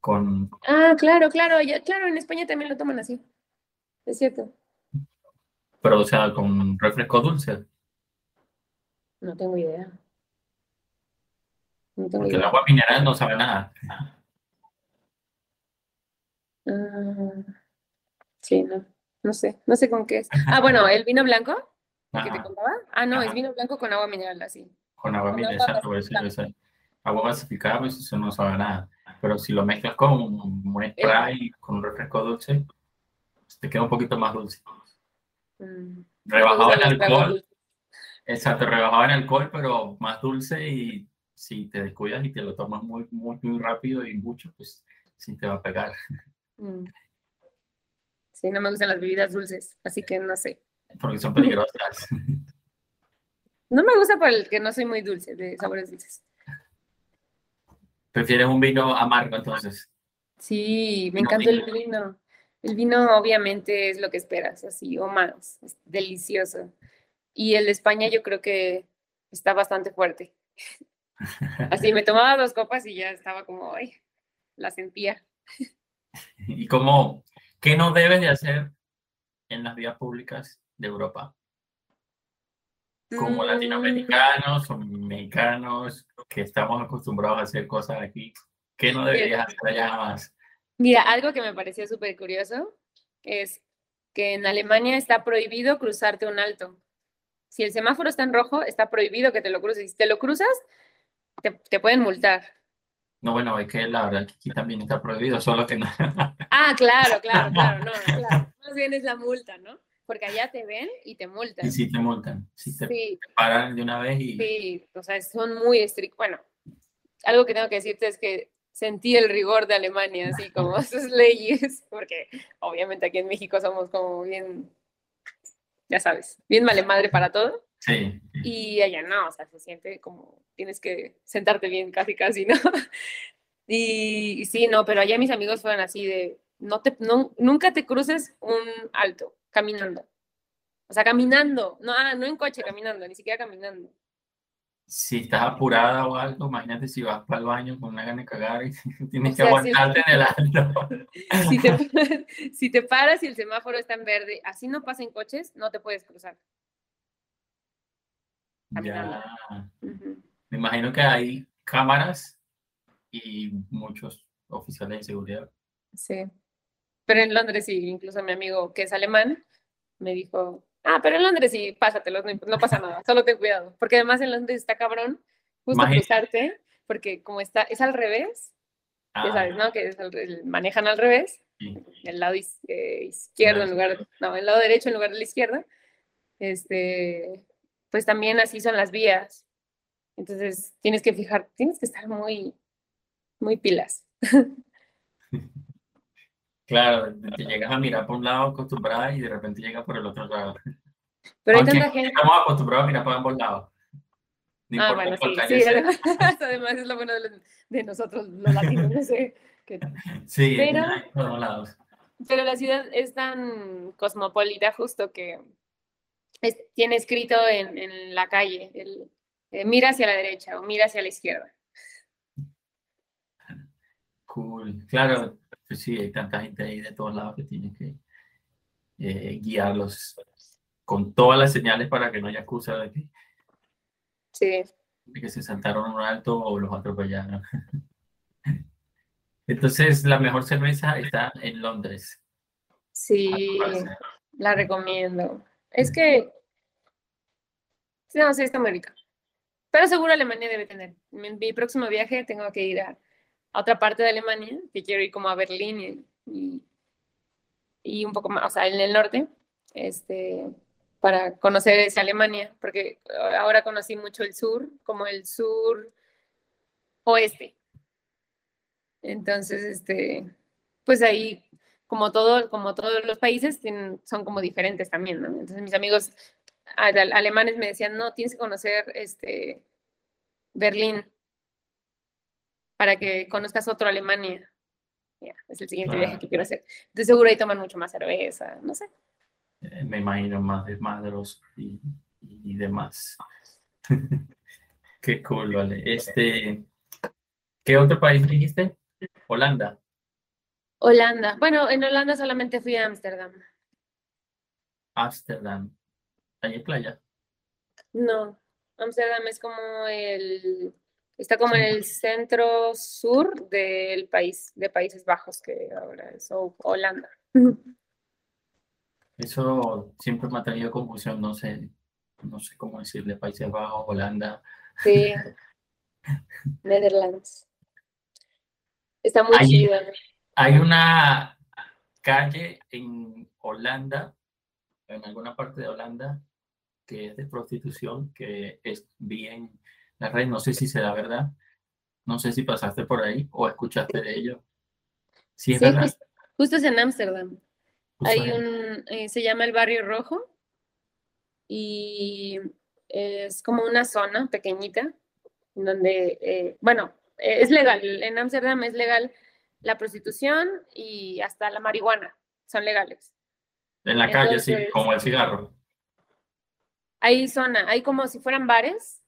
con, Ah, claro, claro, ya, claro, en España también lo toman así. Es cierto. pero o sea, con refresco dulce, No tengo idea. No tengo porque el agua mineral no sabe nada. Ah, sí, no, no sé, no sé con qué es. Ah, bueno, el vino blanco, el que te contaba. Ah, no, es vino blanco con agua mineral, así. con agua con mineral, agua exacto, gasificada. Agua gasificada, pues eso no sabe nada. Pero si lo mezclas con un Sprite, con un refresco dulce, pues, te queda un poquito más dulce. Mm. Rebajado tragos alcohol. Exacto, rebajado en alcohol, pero más dulce y si te descuidas y te lo tomas muy, muy, muy rápido y mucho, pues sí te va a pegar. Mm. Sí, no me gustan las bebidas dulces, así que no sé. Porque son peligrosas. No me gusta por el que no soy muy dulce, de sabores dulces. ¿Prefieres un vino amargo entonces? Sí, me encanta el vino. El vino obviamente es lo que esperas, así, o más, es delicioso. Y el de España yo creo que está bastante fuerte. Así me tomaba dos copas y ya estaba como, ay, la sentía. ¿Y cómo, qué no debes de hacer en las vías públicas de Europa? Como mm. latinoamericanos o mexicanos que estamos acostumbrados a hacer cosas aquí, ¿qué no deberías hacer allá más? Mira, algo que me pareció súper curioso es que en Alemania está prohibido cruzarte un alto. Si el semáforo está en rojo, está prohibido que te lo cruces. Si te lo cruzas, te, pueden multar. No, bueno, es que la verdad que aquí también está prohibido, solo que no. Ah, claro, claro, claro, no, claro. Más bien es la multa, ¿no? Porque allá te ven y te multan. Y sí te multan, sí te, paran de una vez y... Sí, o sea, son muy estrictos. Bueno, algo que tengo que decirte es que sentí el rigor de Alemania, así como sus leyes, porque obviamente aquí en México somos como bien, ya sabes, bien male madre para todo. Sí. Y allá no, o sea, se siente como tienes que sentarte bien casi, casi, ¿no? Y, sí, no, pero allá mis amigos fueron así de, no te, no, nunca te cruces un alto caminando. O sea, caminando, no, ah, no en coche, caminando, ni siquiera caminando si estás apurada o algo, imagínate si vas para el baño con una gana de cagar y tienes que aguantarte en el alto. Si te, si te paras y el semáforo está en verde, así no pasen coches, no te puedes cruzar. Ya. Me imagino que hay cámaras y muchos oficiales de seguridad. Sí. Pero en Londres sí, incluso mi amigo que es alemán me dijo, Ah, pero en Londres sí, pásatelo, no, pasa nada, solo ten cuidado. Porque además en Londres está cabrón justo cruzarte, porque como está, es al revés, ya ah. sabes, ¿no? Que manejan al revés, el lado eh, izquierdo en lugar, no, el lado derecho en lugar de la izquierda. Este, pues también así son las vías. Entonces tienes que fijar, tienes que estar muy, muy pilas. Claro, te llegas a mirar por un lado acostumbrada y de repente llegas por el otro lado. Pero hay tanta gente. Estamos acostumbrados a mirar por ambos lados. ah, bueno, sí, sí además, es lo bueno de, nosotros, los latinos, no sé. Qué sí, pero, por ambos lados. Pero la ciudad es tan cosmopolita justo que tiene escrito en, en la calle, el, eh, mira hacia la derecha o mira hacia la izquierda. Cool, claro, pues sí, hay tanta gente ahí de todos lados que tienen que eh, guiarlos con todas las señales para que no haya excusa de que, sí. de que se saltaron un alto o los atropellaron. Entonces, la mejor cerveza está en Londres. Sí, la recomiendo. Es que, no, sí, está muy rica. Pero seguro Alemania debe tener. En mi próximo viaje tengo que ir a otra parte de Alemania, que quiero ir como a Berlín y, y, un poco más, o sea, en el norte, este, para conocer esa Alemania, porque ahora conocí mucho el sur, como el sur oeste. Entonces, este, pues ahí, como, todo, como todos los países, son como diferentes también. Entonces mis amigos alemanes me decían, no, tienes que conocer este, Berlín para que conozcas otro Alemania. es el siguiente viaje que quiero hacer. De seguro ahí toman mucho más cerveza, no sé. Eh, me imagino más de madros y, y demás. Qué cool, vale. Este, ¿Qué otro país dijiste? Holanda. Holanda. Bueno, en Holanda solamente fui a Ámsterdam. Ámsterdam. ¿Hay playa? No. Ámsterdam es como el Está como en el centro sur del país, de Países Bajos, que ahora es Holanda. Eso siempre me ha tenido confusión, no sé, no sé cómo decirle Países Bajos, Holanda. Sí. Netherlands. Está muy chido. Hay una calle en Holanda, en alguna parte de Holanda, que es de prostitución, que es bien la red, no sé si será verdad, no sé si pasaste por ahí o escuchaste de ello. Sí, es verdad. Justo, es en Ámsterdam. Hay un, eh, se llama el Barrio Rojo y es como una zona pequeñita donde, eh, bueno, es legal, en Ámsterdam es legal la prostitución y hasta la marihuana, son legales. En la calle, sí, como el cigarro. Hay zona, hay como si fueran bares,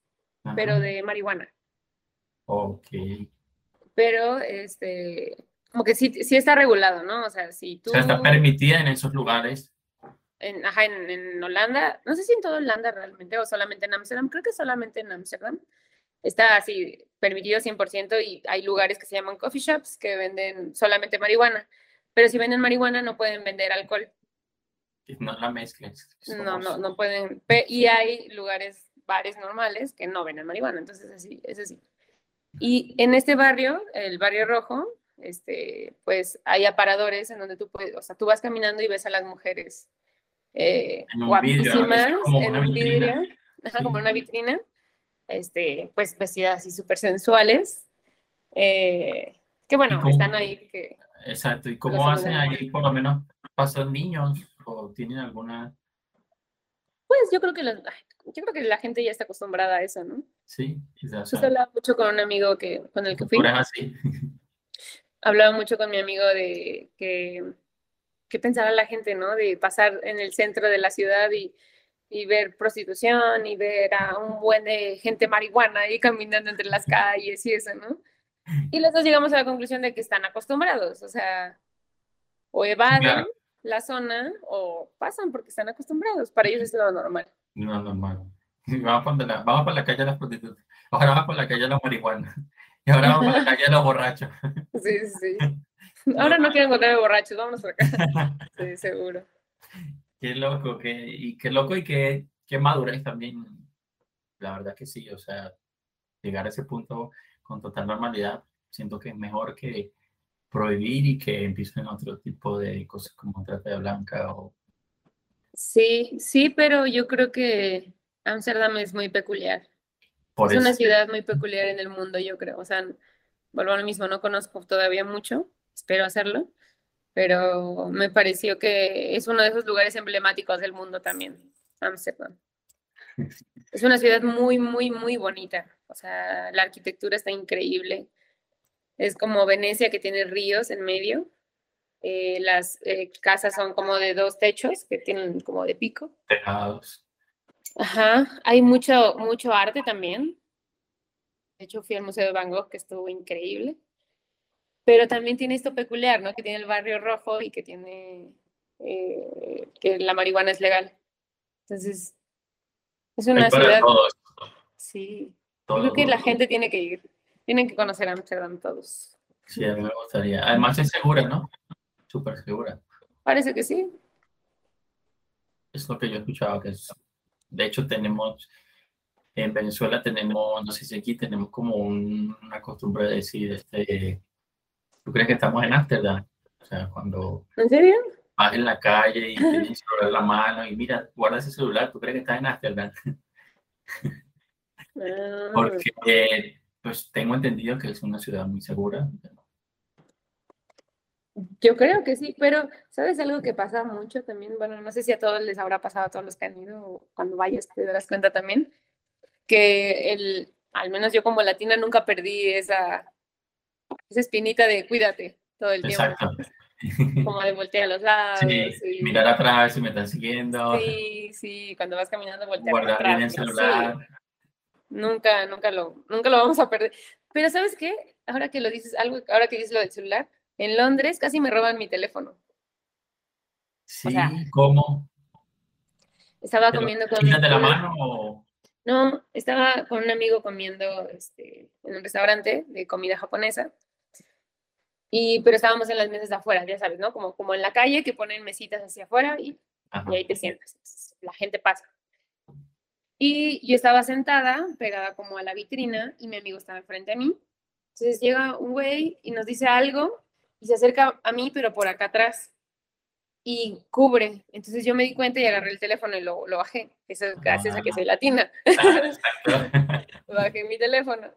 pero de marihuana. Ok. Pero, este, como que sí, sí está regulado, ¿no? O sea, si tú... O sea, está permitida en esos lugares. En, ajá, en, en, Holanda, no sé si en toda Holanda realmente o solamente en Amsterdam, creo que solamente en Amsterdam está así permitido 100% y hay lugares que se llaman coffee shops que venden solamente marihuana, pero si venden marihuana no pueden vender alcohol. No la mezcles. No, no, no pueden. Y hay lugares, bares normales que no venden marihuana, entonces así, es así. Y en este barrio, el barrio rojo, este, pues hay aparadores en donde tú puedes, o sea, tú vas caminando y ves a las mujeres eh, guapísimas en un vidrio, como en una vitrina, este, pues vestidas así súper sensuales, eh, que bueno, están ahí. Que exacto, ¿y cómo hacen ahí? Por lo menos pasan niños o tienen alguna... Pues yo creo que los, yo creo que la gente ya está acostumbrada a eso, ¿no? Sí, quizás. Yo hablaba mucho con un amigo que, con el que fui. Así. Hablaba mucho con mi amigo de que, que pensaba la gente, ¿no? De pasar en el centro de la ciudad y, y ver prostitución y ver a un buen de gente marihuana ahí caminando entre las calles y eso, ¿no? Y los dos llegamos a la conclusión de que están acostumbrados, o sea, o evaden la zona o pasan porque están acostumbrados. Para ellos es lo normal. No, normal. Vamos por la, vamos por la calle de las prostitutas. Ahora vamos por la calle de los marihuanas. Y ahora vamos por la calle de los borrachos. Sí, sí. Ahora no quieren encontrarme borrachos, vámonos por acá. Sí, seguro. Qué loco, qué, y qué loco y qué, qué madurez también. La verdad que sí, o sea, llegar a ese punto con total normalidad, siento que es mejor que prohibir y que empiecen otro tipo de cosas como trata de blanca o... Sí, sí, pero yo creo que Ámsterdam es muy peculiar. es una ciudad muy peculiar en el mundo, yo creo. O sea, vuelvo a lo mismo, no conozco todavía mucho, espero hacerlo, pero me pareció que es uno de esos lugares emblemáticos del mundo también, Ámsterdam. Es una ciudad muy, muy, muy bonita. O sea, la arquitectura está increíble. Es como Venecia que tiene ríos en medio. Eh, las eh, casas son como de dos techos que tienen como de pico. Tejados. Ajá. Hay mucho, mucho arte también. De hecho, fui al Museo de Van Gogh, que estuvo increíble. Pero también tiene esto peculiar, ¿no? Que tiene el barrio rojo y que tiene eh, que la marihuana es legal. Entonces, es una ciudad. Sí. creo que la gente tiene que ir. Tienen que conocer Amsterdam todos. Sí, a mí me gustaría. Además es segura, ¿no? Súper segura. Parece que sí. Es lo que yo he escuchado, que es... De hecho, tenemos... En Venezuela tenemos, no sé si aquí tenemos como una costumbre de decir, este, ¿tú crees que estamos en Amsterdam? O sea, cuando... ¿En serio? Vas en la calle y tienes el celular en la mano y mira, guarda ese celular, ¿tú crees que estás en Amsterdam? Ah. Porque pues tengo entendido que es una ciudad muy segura. Yo creo que sí, pero ¿sabes algo que pasa mucho también? Bueno, no sé si a todos les habrá pasado, a todos los que han ido, cuando vayas te darás cuenta también, que el, al menos yo como latina nunca perdí esa, esa espinita de cuídate todo el tiempo. Exacto. Como de voltear a los lados. Sí, mirar atrás si me están siguiendo. Sí, sí, cuando vas caminando voltear Guardar atrás. bien el celular. Nunca, nunca lo, nunca lo vamos a perder. Pero ¿sabes qué? Ahora que lo dices, algo, ahora que dices lo del celular, en Londres casi me roban mi teléfono. Sí, ¿cómo? Estaba comiendo con... de la mano o...? No, estaba con un amigo comiendo este, en un restaurante de comida japonesa. Y, pero estábamos en las mesas de afuera, ya sabes, ¿no? Como, como en la calle que ponen mesitas hacia afuera y, y ahí te sientas. La gente pasa. Y yo estaba sentada, pegada como a la vitrina, y mi amigo estaba enfrente a mí. Entonces llega un güey y nos dice algo y se acerca a mí, pero por acá atrás. y cubre. Entonces yo me di cuenta y agarré el teléfono y lo, lo bajé. Eso es gracias a que Ah. soy latina. Ah, bajé mi teléfono.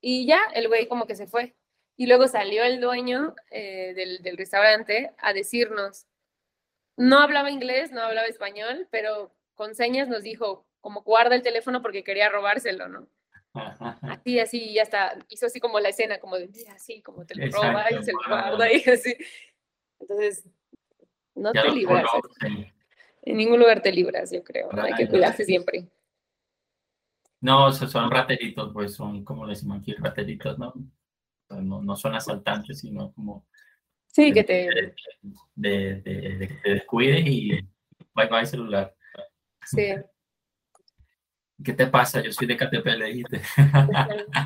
Y ya, el güey como que se fue. Y luego salió el dueño eh, del, del restaurante a decirnos, no hablaba inglés, no hablaba español, pero con señas nos dijo, como guarda el teléfono porque quería robárselo, ¿no? Así, así, y ya está, hizo así como la escena, como de, así, como te lo roba y Exacto, se lo guarda y así. Entonces, no Ya te libras, en ningún lugar te libras, yo creo, ¿no? Hay que cuidarse siempre. No, son rateritos, pues son como decimos aquí, rateritos, ¿no? No, no son asaltantes, sino como Sí, que te, de, de- de- de que te descuides y bye bye celular. sí. ¿Qué te pasa? Yo soy de KTP, le dijiste.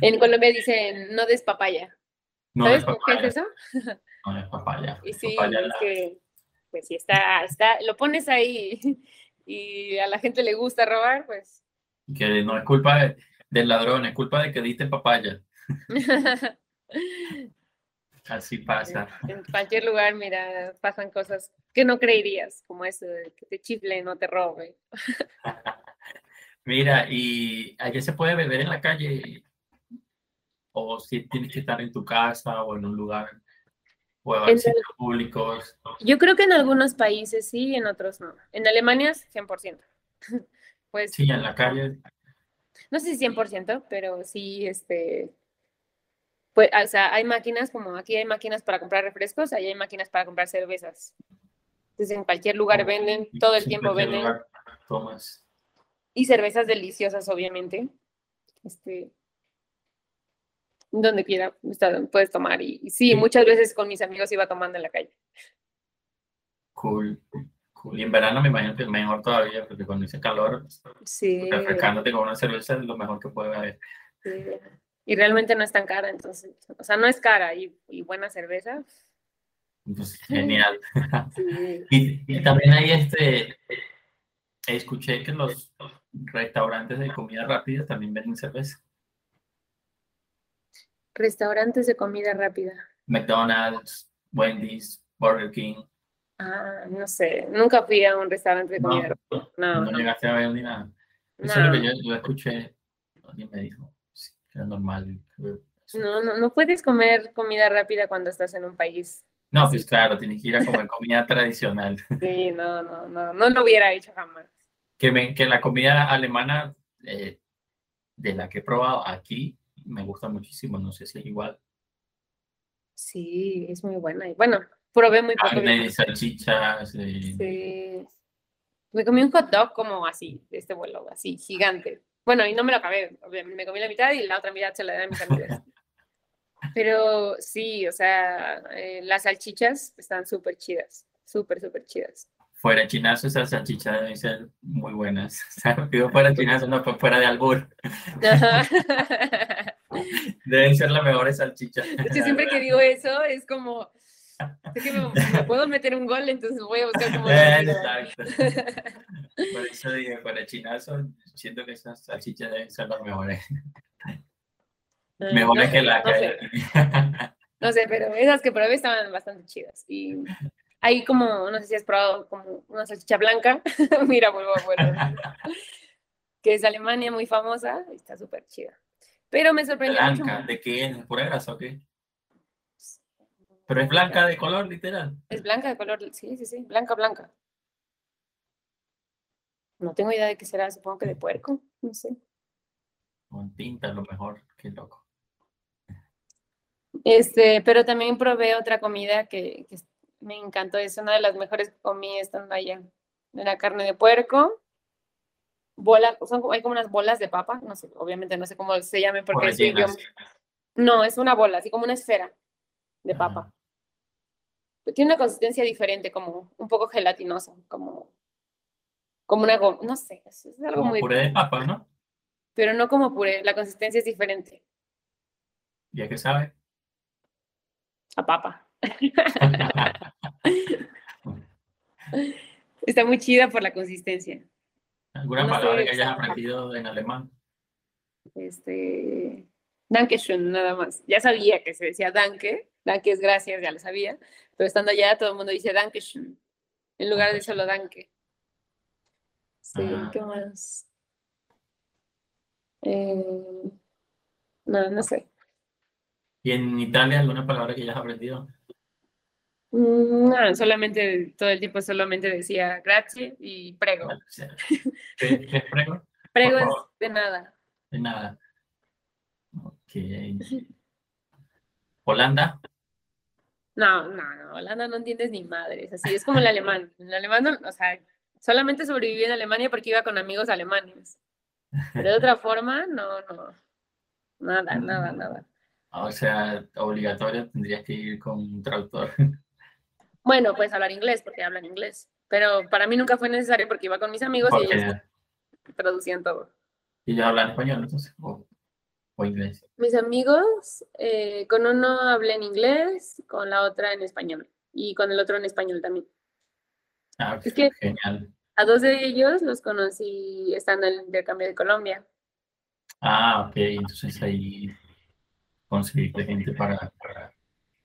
En Colombia dicen, no des papaya. No ¿Sabes es por qué es eso? no es papaya. Y sí, Papaya es la- que, pues si está, está, lo pones ahí y a la gente le gusta robar, pues. que no es culpa de- del ladrón, es culpa de que diste papaya. Así pasa. en cualquier lugar, mira, pasan cosas que no creerías, como eso de que te chiflen o te roben. Mira, y allá se puede beber en la calle, o si tienes que estar en tu casa o en un lugar, o en sitios públicos. Yo creo que en algunos países sí, en otros no. En Alemania es 100%. Pues Sí, en la calle. no sé si 100%, pero sí, este, pues, o sea, hay máquinas como aquí hay máquinas para comprar refrescos, allá hay máquinas para comprar cervezas. Entonces, en cualquier lugar venden, todo el tiempo cualquier venden, lugar tomas. y cervezas deliciosas, obviamente. Este, donde quiera puedes tomar. Y, y sí, Sí. muchas veces con mis amigos iba tomando en la calle. Cool. cool. Y en verano me imagino que es mejor todavía, porque cuando dice calor, Sí, refrescándote con una cerveza es lo mejor que puede haber. sí. Y realmente no es tan cara, entonces, o sea, no es cara y, y buena cerveza. Entonces, genial. Sí. Y, y también hay este, escuché que los restaurantes de comida rápida también venden cerveza. Restaurantes de comida rápida. McDonald's, Wendy's, Burger King. Ah, no sé, nunca fui a un restaurante de No, comida rápida. No, no no, llegaste a ver ni nada. Eso es lo no. que yo, yo escuché. Alguien me dijo era normal. que- No, no, no puedes comer comida rápida cuando estás en un país. No, pues claro, tienes que ir a comer comida tradicional. Sí, no, no, no, no lo hubiera hecho jamás. Que, me, que la comida alemana eh, de la que he probado aquí me gusta muchísimo. No sé si es igual. Sí, es muy buena. Y bueno, probé muy poco. Carne, salchichas. eh, Sí. Me comí un hot dog como así, de este vuelo, así, gigante. Bueno, y no me lo acabé. Me comí la mitad y la otra mitad se la di a mis amigas. Pero sí, o sea, eh, las salchichas están súper chidas, súper, súper chidas. Fuera chinazo, esas salchichas deben ser muy buenas. O sea, digo fuera chinazo, no, fuera de albur. Deben ser las mejores salchichas. Hecho, siempre que digo eso, es como, que me, me puedo meter un gol, entonces voy a buscar cómo decirlo. Exacto. Por eso dije, fuera chinazo, siento que esas salchichas deben ser las mejores. Mejores No que sé, la no sé. No sé, pero esas que probé estaban bastante chidas. Y hay como, no sé si has probado como una salchicha blanca. Mira, vuelvo a vuelvo. Que es Alemania, muy famosa. y Está súper chida. Pero me sorprendió mucho. Blanca, ¿de qué? ¿De pura grasa o qué? Pero es blanca de color, literal. Es blanca de color, sí, sí, sí, blanca, blanca. No tengo idea de qué será, supongo que de puerco, no sé. Con tinta, a lo mejor. Qué loco. Este, pero también probé otra comida que, que me encantó, es una de las mejores que comí estando allá. Era carne de puerco, bola, son, hay como unas bolas de papa, no sé, obviamente no sé cómo se llamen O porque. No, es una bola, así como una esfera de papa. Tiene una consistencia diferente, como un poco gelatinosa, como, como una goma, no sé, es, algo Como muy, puré de papa, ¿no? pero no como puré, la consistencia es diferente ¿Ya que sabe? a papa. Está muy chida por la consistencia. ¿Alguna No sé, palabra que hayas está- aprendido en alemán? Este, Dankeschön, nada más. Ya sabía que se decía danke, Danke es gracias, ya lo sabía. Pero estando allá, todo el mundo dice Dankeschön, en lugar de solo Danke. Sí, Ah. ¿qué más? Eh, no, no sé. ¿Y en Italia alguna palabra que hayas aprendido? Mm, No, solamente, todo el tiempo solamente decía grazie y prego. Sea, ¿Qué, es prego? Prego es de nada. De nada. Ok. Holanda. No, no, no, Holanda no entiendes ni madres, así es como el alemán. El alemán, no- o sea, solamente sobreviví en Alemania porque iba con amigos alemanes. Pero de otra forma, no, no. Nada, nada, nada. O sea, obligatorio tendrías que ir con un traductor. Bueno, puedes hablar inglés porque hablan inglés, pero para mí nunca fue necesario porque iba con mis amigos y ellos traducían todo. ellos hablan español, entonces, o, o inglés. Mis amigos, eh, con uno hablé en inglés, con la otra en español y con el otro en español también. Ah, Es que- genial. A dos de ellos los conocí estando en el intercambio de Colombia. Ah, ok, entonces ahí conseguiste gente para, para,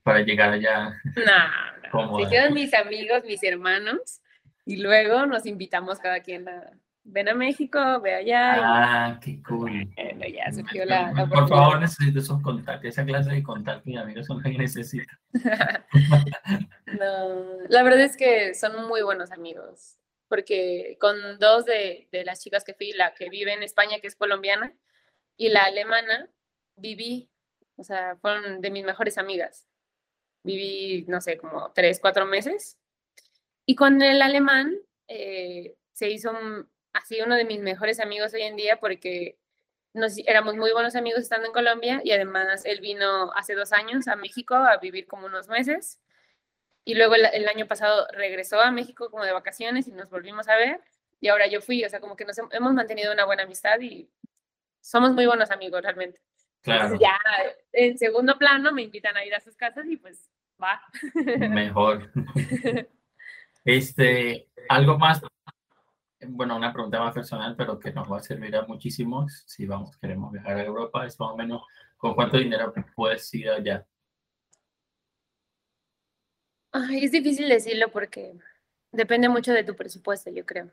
para llegar allá. No, no. Se quedan mis amigos, mis hermanos, y luego nos invitamos cada quien a ven a México, ve allá. y Ah, qué cool. bueno, ya surgió la, la Por favor, necesito esos contactos, esa clase de contactos, mis amigos son que necesito. No, la verdad es que son muy buenos amigos, porque con dos de, de las chicas que fui, la que vive en España, que es colombiana, y la alemana, viví, o sea, fueron de mis mejores amigas. Viví, no sé, como tres, cuatro meses. Y con el alemán eh, se hizo un- así uno de mis mejores amigos hoy en día porque nos, éramos muy buenos amigos estando en Colombia y además él vino hace dos años a México a vivir como unos meses y luego el, el año pasado regresó a México como de vacaciones y nos volvimos a ver y ahora yo fui, o sea, como que nos hem- hemos mantenido una buena amistad y somos muy buenos amigos realmente. Claro, Entonces ya en segundo plano me invitan a ir a sus casas y pues va. mejor. Este, algo más, bueno, una pregunta más personal, pero que nos va a servir a muchísimos si vamos, queremos viajar a Europa, es más o menos con cuánto dinero puedes ir allá. Ay, es difícil decirlo porque depende mucho de tu presupuesto, yo creo.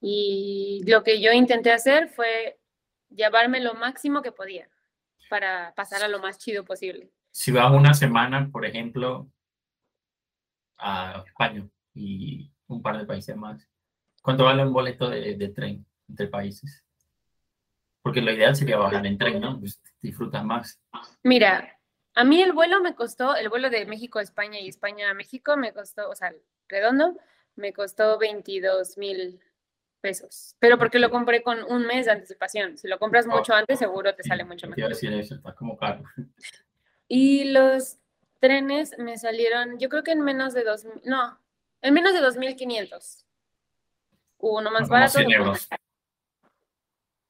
Y lo que yo intenté hacer fue llevarme lo máximo que podía para pasar a lo más chido posible. Si vas una semana, por ejemplo, a España y un par de países más, ¿cuánto vale un boleto de, de tren entre países? Porque lo ideal sería bajar en tren, ¿no? Pues disfrutas más. Mira, a mí el vuelo me costó, el vuelo de México a España y España a México me costó, o sea, redondo, me costó 22 mil pesos. Pero porque lo compré con un mes de anticipación. Si lo compras mucho antes, seguro te sale mucho mejor. decir eso, está como caro. Y los trenes me salieron, yo creo que en menos de dos, no, en menos de 2.500. Uno más Como barato. 100 otro más euros. caro.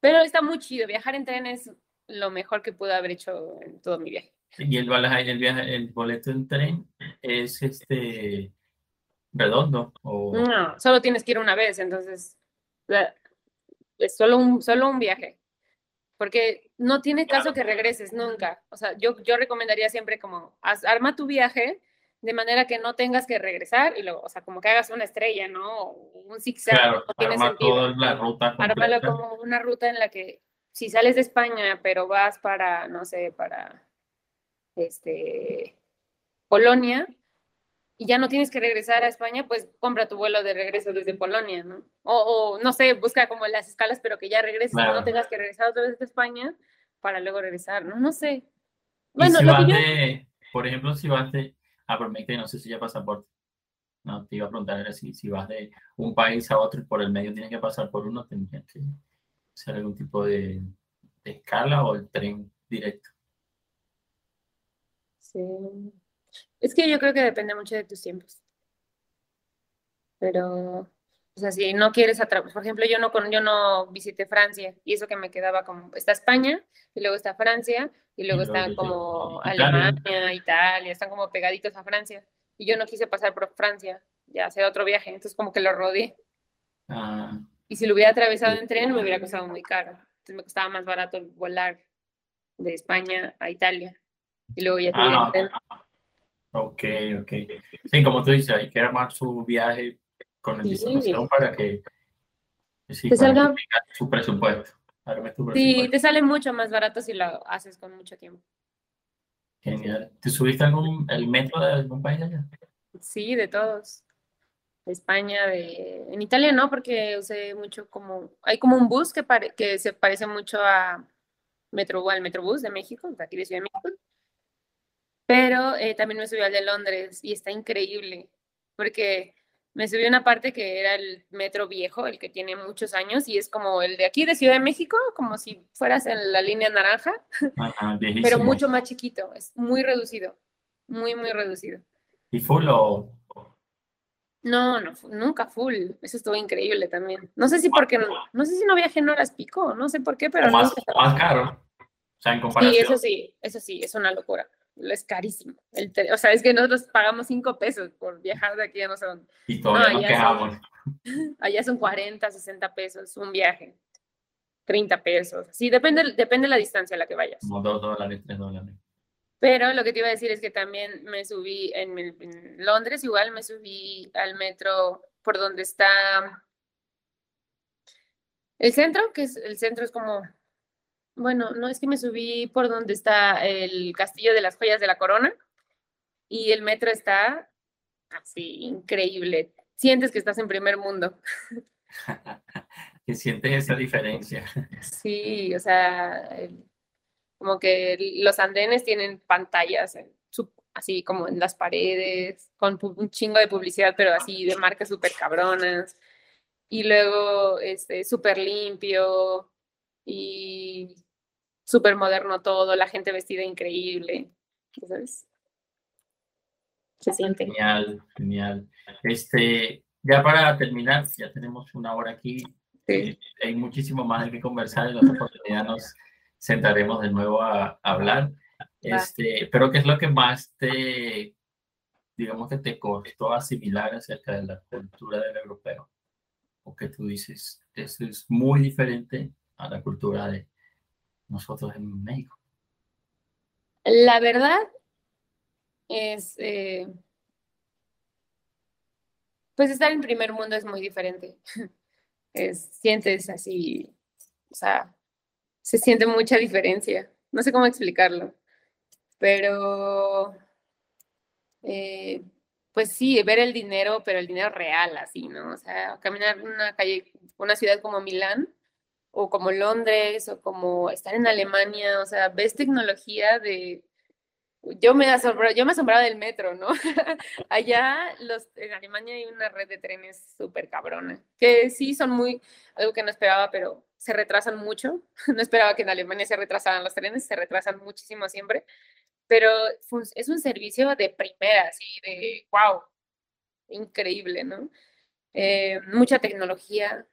Pero está muy chido. Viajar en tren es lo mejor que pude haber hecho en todo mi viaje. Y el, el, viaje, el boleto en tren es este redondo o No, solo tienes que ir una vez, entonces es solo un, solo un viaje. Porque no tiene caso que regreses nunca. O sea, yo, yo recomendaría siempre como, haz- arma tu viaje de manera que no tengas que regresar y luego, o sea, como que hagas una estrella, ¿no? O un zigzag, claro, no tiene arma sentido. toda la ruta Ármalo como una ruta en la que si sales de España, pero vas para, no sé, para este Polonia y ya no tienes que regresar a España, pues compra tu vuelo de regreso desde Polonia, ¿no? O, o, no sé, busca como las escalas, pero que ya regreses, y Claro. no tengas que regresar otra vez a España para luego regresar, ¿no? No sé. Bueno, si lo que yo... de, por ejemplo, si vas de, ah, pero no sé si ya pasaporte. No, te iba a preguntar era si, si vas de un país a otro y por el medio tienes que pasar por uno, tendrías que hacer algún tipo de escala o el tren directo. Sí. Es que yo creo que depende mucho de tus tiempos. Pero, o sea, si no quieres atrapar, por ejemplo, yo no, con, yo no visité Francia y eso que me quedaba como, está España y luego está Francia y luego luego está como Italia. Alemania, Italia, están como pegaditos a Francia. Y yo no quise pasar por Francia, ya hacer otro viaje, entonces como que lo rodeé. Ah, Y si lo hubiera atravesado en tren, me hubiera costado muy caro. Entonces me costaba más barato volar de España a Italia. Y luego ya te Ah, tren. Ok, ok. Sí, como tú dices, hay que armar su viaje con anticipación para que sí, te salga su presupuesto. Sí, te sale mucho más barato si lo haces con mucho tiempo. Genial. ¿Te subiste algún, el metro de algún país allá? Sí, de todos. De España, de... En Italia no, porque usé mucho como... Hay como un bus que, que se parece mucho a Metro, al Metrobús de México, de aquí de Ciudad de México. Pero eh, también me subí al de Londres y está increíble, porque me subí a una parte que era el metro viejo, el que tiene muchos años, y es como el de aquí de Ciudad de México, como si fueras en la línea naranja, pero mucho más chiquito, es muy reducido, muy, muy reducido. ¿Y full o...? No, no, nunca full, eso estuvo increíble también. No sé si porque, no, no sé si no viajé en horas pico, no sé por qué, pero... más, más caro, o sea, en comparación. Sí, eso sí, eso sí, es una locura es carísimo. El o sea, es que nosotros pagamos cinco pesos por viajar de aquí a no sé dónde. Y todavía no, quejamos. allá son 40, 60 pesos un viaje. 30 pesos. Sí, depende, depende de la distancia a la que vayas. Como 2 dólares, 3 dólares. Pero lo que te iba a decir es que también me subí en, en Londres, igual me subí al metro por donde está el centro, que es el centro es como bueno, no es que me subí por donde está el Castillo de las Joyas de la Corona y el metro está así, increíble. Sientes que estás en primer mundo. ¿Qué sientes esa diferencia? Sí, o sea, como que los andenes tienen pantallas así como en las paredes, con un chingo de publicidad, pero así de marcas súper cabronas. Y luego, este, súper limpio y súper moderno todo, la gente vestida increíble, ¿sabes? Se siente. Genial, genial. Este, ya para terminar, ya tenemos una hora aquí, eh, hay muchísimo más de que conversar, en otra oportunidad nos sentaremos de nuevo a, hablar. Este, pero ¿qué es lo que más te, digamos que te costó asimilar acerca de la cultura del europeo? O que tú dices, eso es muy diferente a la cultura de, nosotros en México? La verdad es, eh, pues estar en primer mundo es muy diferente. Es, sientes así, o sea, se siente mucha diferencia. No sé cómo explicarlo, pero eh, pues sí, ver el dinero, pero el dinero real, así, ¿no? O sea, caminar una calle, una ciudad como Milán, o como Londres, o como estar en Alemania, o sea, ves tecnología de... Yo me asombraba, yo me asombraba del metro, ¿no? Allá los, en Alemania hay una red de trenes súper cabrona, que sí son muy, algo que no esperaba, pero se retrasan mucho. No esperaba que en Alemania se retrasaran los trenes, se retrasan muchísimo siempre, pero es un servicio de primera, así, de wow, increíble, ¿no? Eh, mucha tecnología,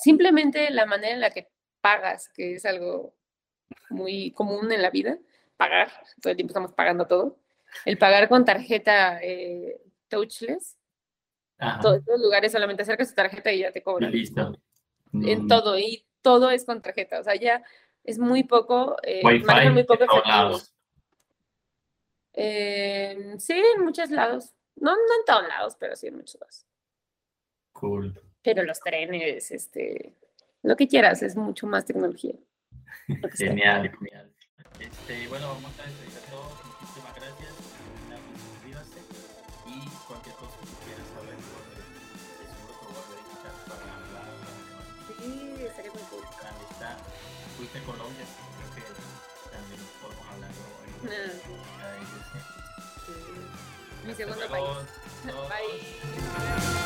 simplemente la manera en la que pagas, que es algo muy común en la vida, pagar, todo el tiempo estamos pagando todo, el pagar con tarjeta eh, touchless, en todos los lugares solamente acercas tu tarjeta y ya te cobran. Listo. En mm. todo, y todo es con tarjeta, o sea, ya es muy poco, eh, muy poco lados. Eh, sí, en muchos lados. No, no en todos lados, pero sí en muchos lados. Cool. Pero los trenes, este, lo que quieras, es mucho más tecnología. Genial, genial. Este, bueno, vamos a despedir a todos. Muchísimas gracias. Y cualquier cosa que quieras saber, pues, seguro que voy a dedicar para hablar. Sí, estaría muy cool. Está, fuiste a Colombia, creo que también podemos hablar hoy. Ah. Mi segundo país. Bye.